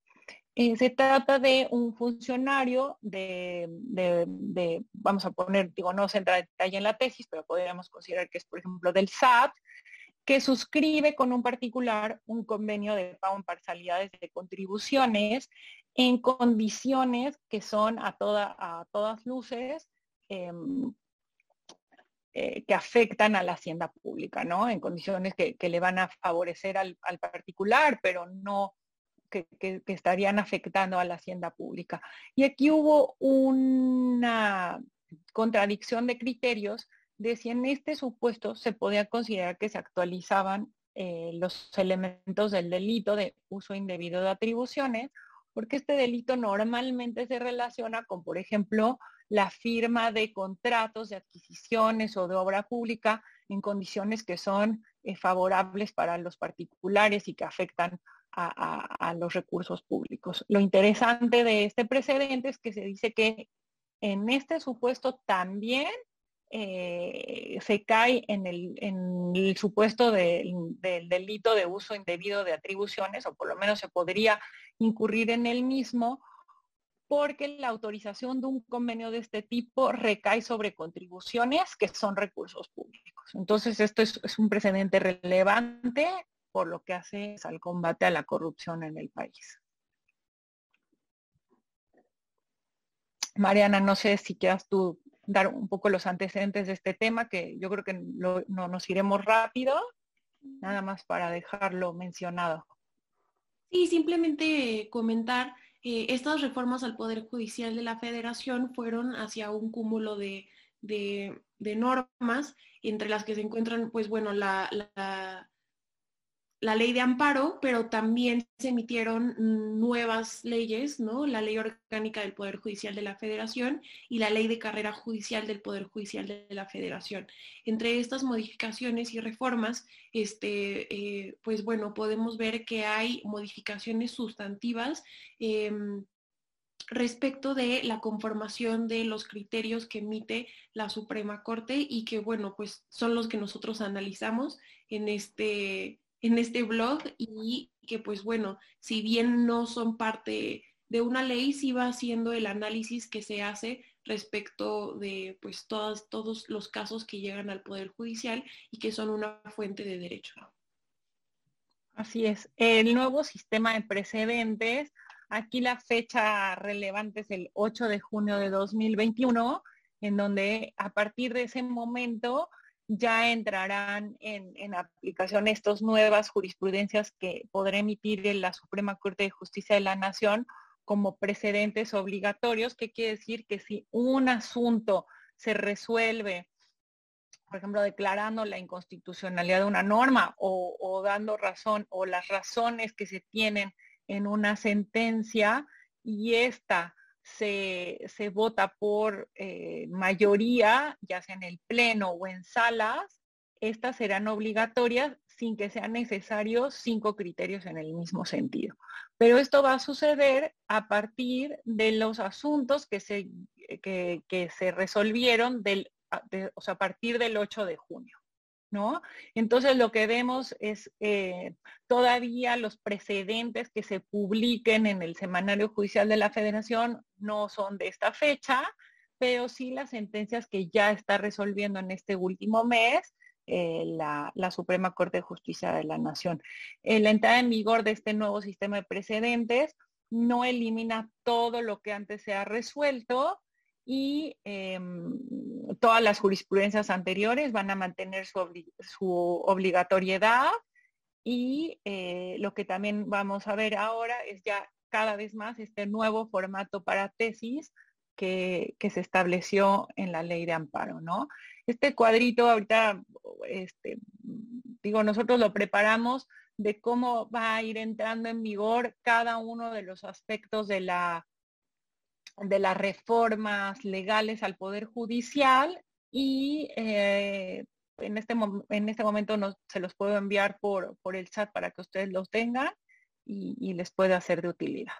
Eh, se trata de un funcionario de, vamos a poner, digo, no se entra en detalle en la tesis, pero podríamos considerar que es, por ejemplo, del SAT, que suscribe con un particular un convenio de pago en parcialidades de contribuciones en condiciones que son a, toda, a todas luces em, eh, que afectan a la hacienda pública, ¿no? En condiciones que, le van a favorecer al, particular, pero no que, estarían afectando a la hacienda pública. Y aquí hubo una contradicción de criterios de si en este supuesto se podía considerar que se actualizaban eh, los elementos del delito de uso indebido de atribuciones porque este delito normalmente se relaciona con, por ejemplo, la firma de contratos de adquisiciones o de obra pública en condiciones que son eh, favorables para los particulares y que afectan a, los recursos públicos. Lo interesante de este precedente es que se dice que en este supuesto también eh, se cae en el, supuesto del delito de uso indebido de atribuciones, o por lo menos se podría incurrir en el mismo, porque la autorización de un convenio de este tipo recae sobre contribuciones que son recursos públicos. Entonces, esto es, un precedente relevante por lo que hace al combate a la corrupción en el país. Mariana, no sé si quieras tú dar un poco los antecedentes de este tema, que yo creo que no nos iremos rápido, nada más para dejarlo mencionado. Sí, simplemente comentar, eh, estas reformas al Poder Judicial de la Federación fueron hacia un cúmulo de, normas, entre las que se encuentran, pues bueno, la ley de amparo, pero también se emitieron nuevas leyes, ¿no? La ley orgánica del Poder Judicial de la Federación y la ley de carrera judicial del Poder Judicial de la Federación. Entre estas modificaciones y reformas, este, eh, pues bueno, podemos ver que hay modificaciones sustantivas. Em, respecto de la conformación de los criterios que emite la Suprema Corte y que, bueno, pues son los que nosotros analizamos en este, en este blog y que pues bueno, si bien no son parte de una ley, sí va haciendo el análisis que se hace respecto de pues todos, todos los casos que llegan al Poder Judicial y que son una fuente de derecho. Así es. El nuevo sistema de precedentes, aquí la fecha relevante es el 8 de junio de 2021, en donde a partir de ese momento ya entrarán en, aplicación estas nuevas jurisprudencias que podrá emitir la Suprema Corte de Justicia de la Nación como precedentes obligatorios, que quiere decir que si un asunto se resuelve, por ejemplo, declarando la inconstitucionalidad de una norma o, o dando razón o las razones que se tienen en una sentencia y esta se, vota por eh, mayoría, ya sea en el pleno o en salas, estas serán obligatorias sin que sean necesarios cinco criterios en el mismo sentido. Pero esto va a suceder a partir de los asuntos que se, que, se resolvieron del, a partir del 8 de junio. Entonces lo que vemos es eh, todavía los precedentes que se publiquen en el Semanario Judicial de la Federación no son de esta fecha, pero sí las sentencias que ya está resolviendo en este último mes eh, la, Suprema Corte de Justicia de la Nación. Eh, la entrada en vigor de este nuevo sistema de precedentes no elimina todo lo que antes se ha resuelto, y em, todas las jurisprudencias anteriores van a mantener su, obligatoriedad y eh, lo que también vamos a ver ahora es ya cada vez más este nuevo formato para tesis que, se estableció en la ley de amparo, ¿no? Este cuadrito ahorita, este, digo, nosotros lo preparamos de cómo va a ir entrando en vigor cada uno de los aspectos de la de las reformas legales al Poder Judicial y eh, en, este, en este momento no, se los puedo enviar por, por el chat para que ustedes los tengan y, les pueda ser de utilidad.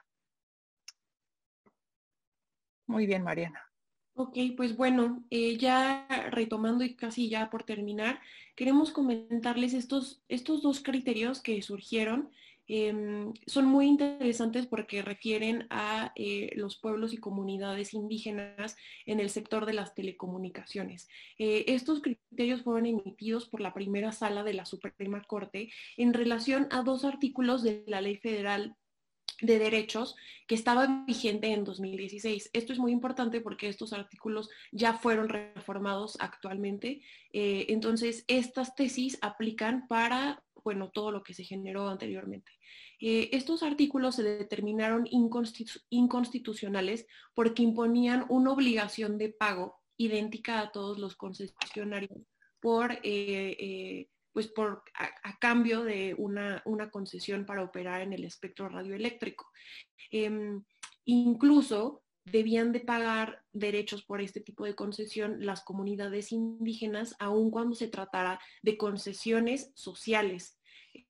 Muy bien, Mariana. Ok, pues bueno, eh, ya retomando y casi ya por terminar, queremos comentarles estos, estos dos criterios que surgieron Em, son muy interesantes porque refieren a eh, los pueblos y comunidades indígenas en el sector de las telecomunicaciones. Eh, estos criterios fueron emitidos por la primera sala de la Suprema Corte en relación a dos artículos de la Ley Federal de derechos que estaba vigente en 2016. Esto es muy importante porque estos artículos ya fueron reformados actualmente. Eh, entonces, estas tesis aplican para bueno, todo lo que se generó anteriormente. Eh, estos artículos se determinaron inconstitucionales porque imponían una obligación de pago idéntica a todos los concesionarios por, eh, eh, pues por a, cambio de una, una, concesión para operar en el espectro radioeléctrico. Em, incluso debían de pagar derechos por este tipo de concesión las comunidades indígenas, aun cuando se tratara de concesiones sociales.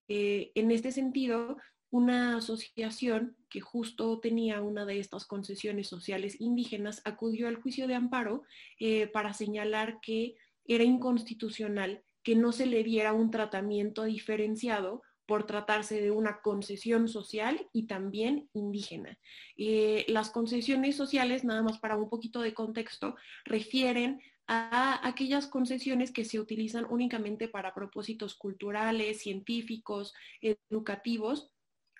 Eh, en este sentido, una asociación que justo tenía una de estas concesiones sociales indígenas acudió al juicio de amparo eh, para señalar que era inconstitucional que no se le diera un tratamiento diferenciado por tratarse de una concesión social y también indígena. Eh, las concesiones sociales, nada más para un poquito de contexto, refieren a aquellas concesiones que se utilizan únicamente para propósitos culturales, científicos, educativos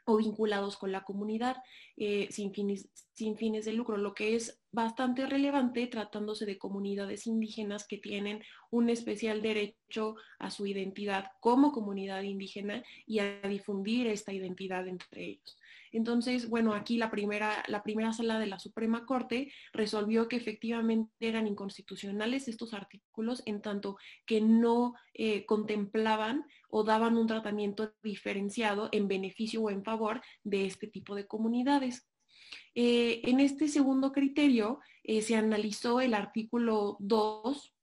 o vinculados con la comunidad eh, sin, fines, sin fines de lucro, lo que es bastante relevante tratándose de comunidades indígenas que tienen un especial derecho a su identidad como comunidad indígena y a difundir esta identidad entre ellos. Entonces, bueno, aquí la primera, la primera sala de la Suprema Corte resolvió que efectivamente eran inconstitucionales estos artículos en tanto que no eh, contemplaban o daban un tratamiento diferenciado en beneficio o en favor de este tipo de comunidades. Eh, en este segundo criterio eh, se analizó el artículo 2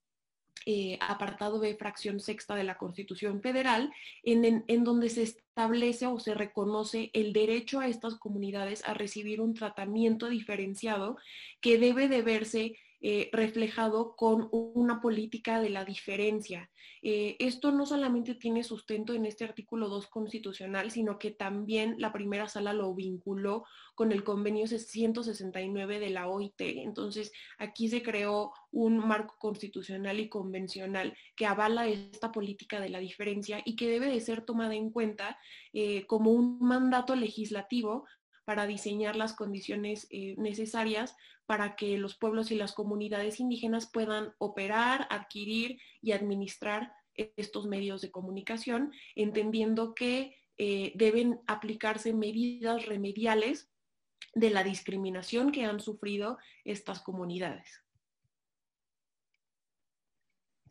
eh, apartado B, fracción sexta de la Constitución Federal, en, en, donde se establece o se reconoce el derecho a estas comunidades a recibir un tratamiento diferenciado que debe de verse eh, reflejado con una política de la diferencia. Eh, esto no solamente tiene sustento en este artículo 2 constitucional, sino que también la primera sala lo vinculó con el convenio 169 de la OIT. Entonces, aquí se creó un marco constitucional y convencional que avala esta política de la diferencia y que debe de ser tomada en cuenta eh, como un mandato legislativo para diseñar las condiciones necesarias para que los pueblos y las comunidades indígenas puedan operar, adquirir y administrar estos medios de comunicación, entendiendo que eh, deben aplicarse medidas remediales de la discriminación que han sufrido estas comunidades.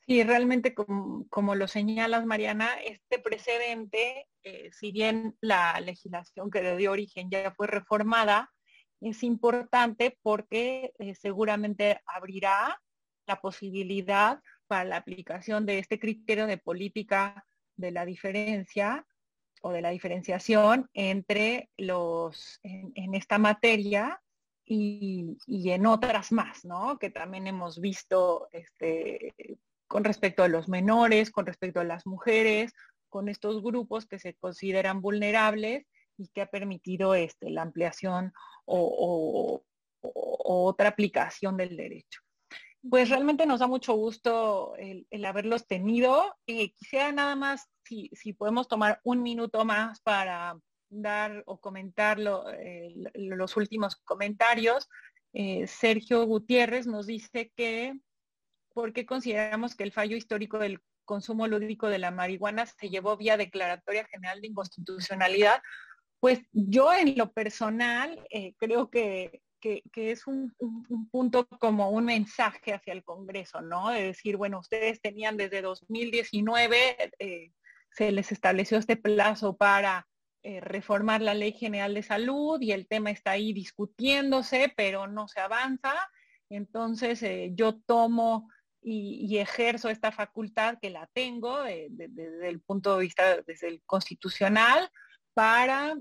Sí, realmente como, lo señalas, Mariana, este precedente, eh, si bien la legislación que le dio origen ya fue reformada, es importante porque eh, seguramente abrirá la posibilidad para la aplicación de este criterio de política de la diferencia o de la diferenciación entre los en, esta materia y, en otras más, ¿no? Que también hemos visto este, con respecto a los menores, con respecto a las mujeres, con estos grupos que se consideran vulnerables y que ha permitido este, la ampliación o, otra aplicación del derecho. Pues realmente nos da mucho gusto el, haberlos tenido. Eh, quisiera nada más, si, podemos tomar un minuto más para dar o comentar los últimos comentarios. Eh, Sergio Gutiérrez nos dice que, ¿por qué consideramos que el fallo histórico del consumo lúdico de la marihuana se llevó vía declaratoria general de inconstitucionalidad? Pues yo en lo personal eh, creo que, es un, punto como un mensaje hacia el Congreso, ¿no? De decir, bueno, ustedes tenían desde 2019, eh, se les estableció este plazo para eh, reformar la Ley General de Salud y el tema está ahí discutiéndose, pero no se avanza. Entonces yo tomo y, ejerzo esta facultad que la tengo desde el punto de vista desde el constitucional para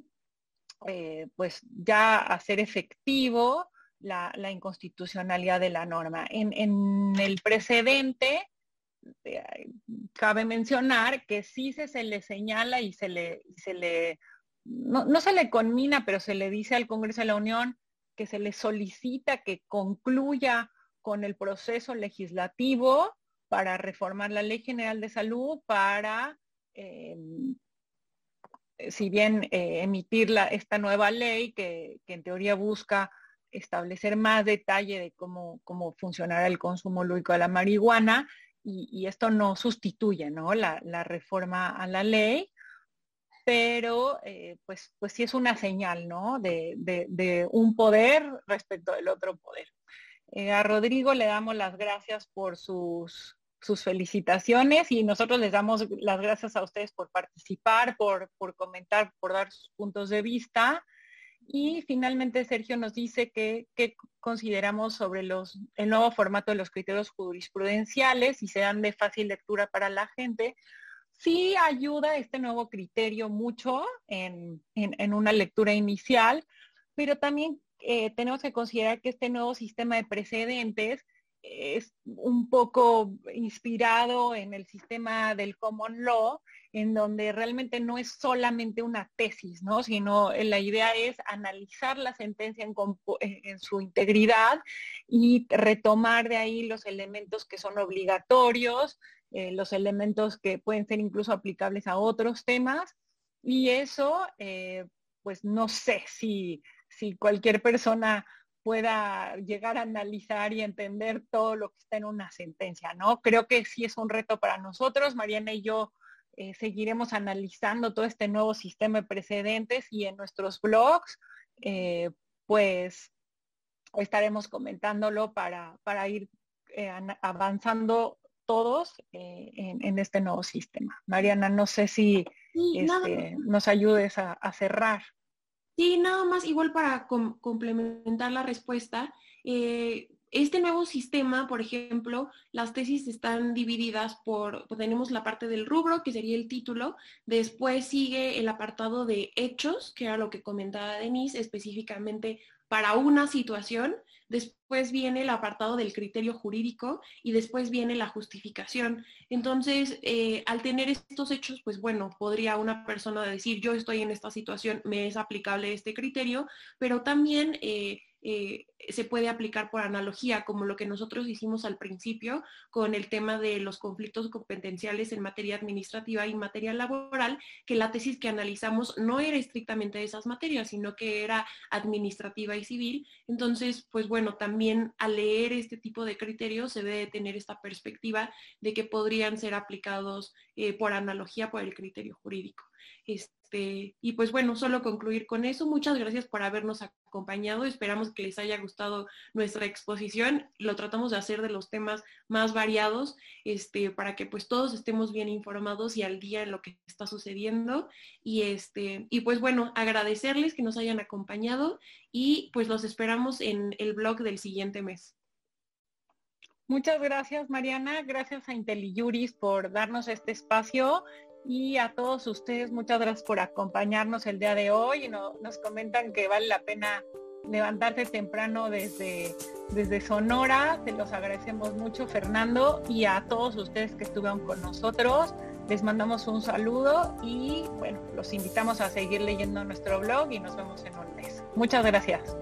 eh, pues ya hacer efectivo la, inconstitucionalidad de la norma. En, el precedente, eh, cabe mencionar que sí se, le señala y se le, se le no, no, se le conmina, pero se le dice al Congreso de la Unión que se le solicita que concluya con el proceso legislativo para reformar la Ley General de Salud, para eh, si bien eh, emitir esta nueva ley que, en teoría busca establecer más detalle de cómo, cómo funcionará el consumo lúdico de la marihuana, y, esto no sustituye La, reforma a la ley, pero eh, pues, pues sí es una señal ¿no? de, un poder respecto del otro poder. Eh, a Rodrigo le damos las gracias por sus sus felicitaciones y nosotros les damos las gracias a ustedes por participar, por, por comentar, por dar sus puntos de vista. Y finalmente Sergio nos dice que, consideramos sobre los, el nuevo formato de los criterios jurisprudenciales y sean de fácil lectura para la gente. Sí ayuda este nuevo criterio mucho en, una lectura inicial, pero también eh, tenemos que considerar que este nuevo sistema de precedentes es un poco inspirado en el sistema del common law, en donde realmente no es solamente una tesis, ¿no? sino la idea es analizar la sentencia en, su integridad y retomar de ahí los elementos que son obligatorios, eh, los elementos que pueden ser incluso aplicables a otros temas. Y eso, eh, pues no sé si, si cualquier persona pueda llegar a analizar y entender todo lo que está en una sentencia, ¿no? Creo que sí es un reto para nosotros. Mariana y yo eh, seguiremos analizando todo este nuevo sistema de precedentes y en nuestros blogs, eh, pues estaremos comentándolo para, para ir eh, avanzando todos en, este nuevo sistema. Mariana, no sé si este, nos ayudes a cerrar. Sí, nada más igual para complementar la respuesta. Eh, este nuevo sistema, por ejemplo, las tesis están divididas por, tenemos la parte del rubro, que sería el título, después sigue el apartado de hechos, que era lo que comentaba Denise, específicamente para una situación, después viene el apartado del criterio jurídico y después viene la justificación. Entonces, eh, al tener estos hechos, pues bueno, podría una persona decir, yo estoy en esta situación, me es aplicable este criterio, pero también... Eh, eh, se puede aplicar por analogía, como lo que nosotros hicimos al principio con el tema de los conflictos competenciales en materia administrativa y materia laboral, que la tesis que analizamos no era estrictamente de esas materias, sino que era administrativa y civil. Entonces, pues bueno, también al leer este tipo de criterios se debe tener esta perspectiva de que podrían ser aplicados eh, por analogía por el criterio jurídico. Este, y pues bueno, solo concluir con eso. Muchas gracias por habernos acompañado. Esperamos que les haya gustado nuestra exposición. Lo tratamos de hacer de los temas más variados este, para que pues todos estemos bien informados y al día en lo que está sucediendo. Y, este, y pues bueno, agradecerles que nos hayan acompañado y pues los esperamos en el blog del siguiente mes. Muchas gracias, Mariana. Gracias a IntelliJuris por darnos este espacio y a todos ustedes, muchas gracias por acompañarnos el día de hoy. Nos comentan que vale la pena levantarse temprano desde, desde Sonora. Se los agradecemos mucho, Fernando, y a todos ustedes que estuvieron con nosotros. Les mandamos un saludo y bueno, los invitamos a seguir leyendo nuestro blog y nos vemos en un mes. Muchas gracias.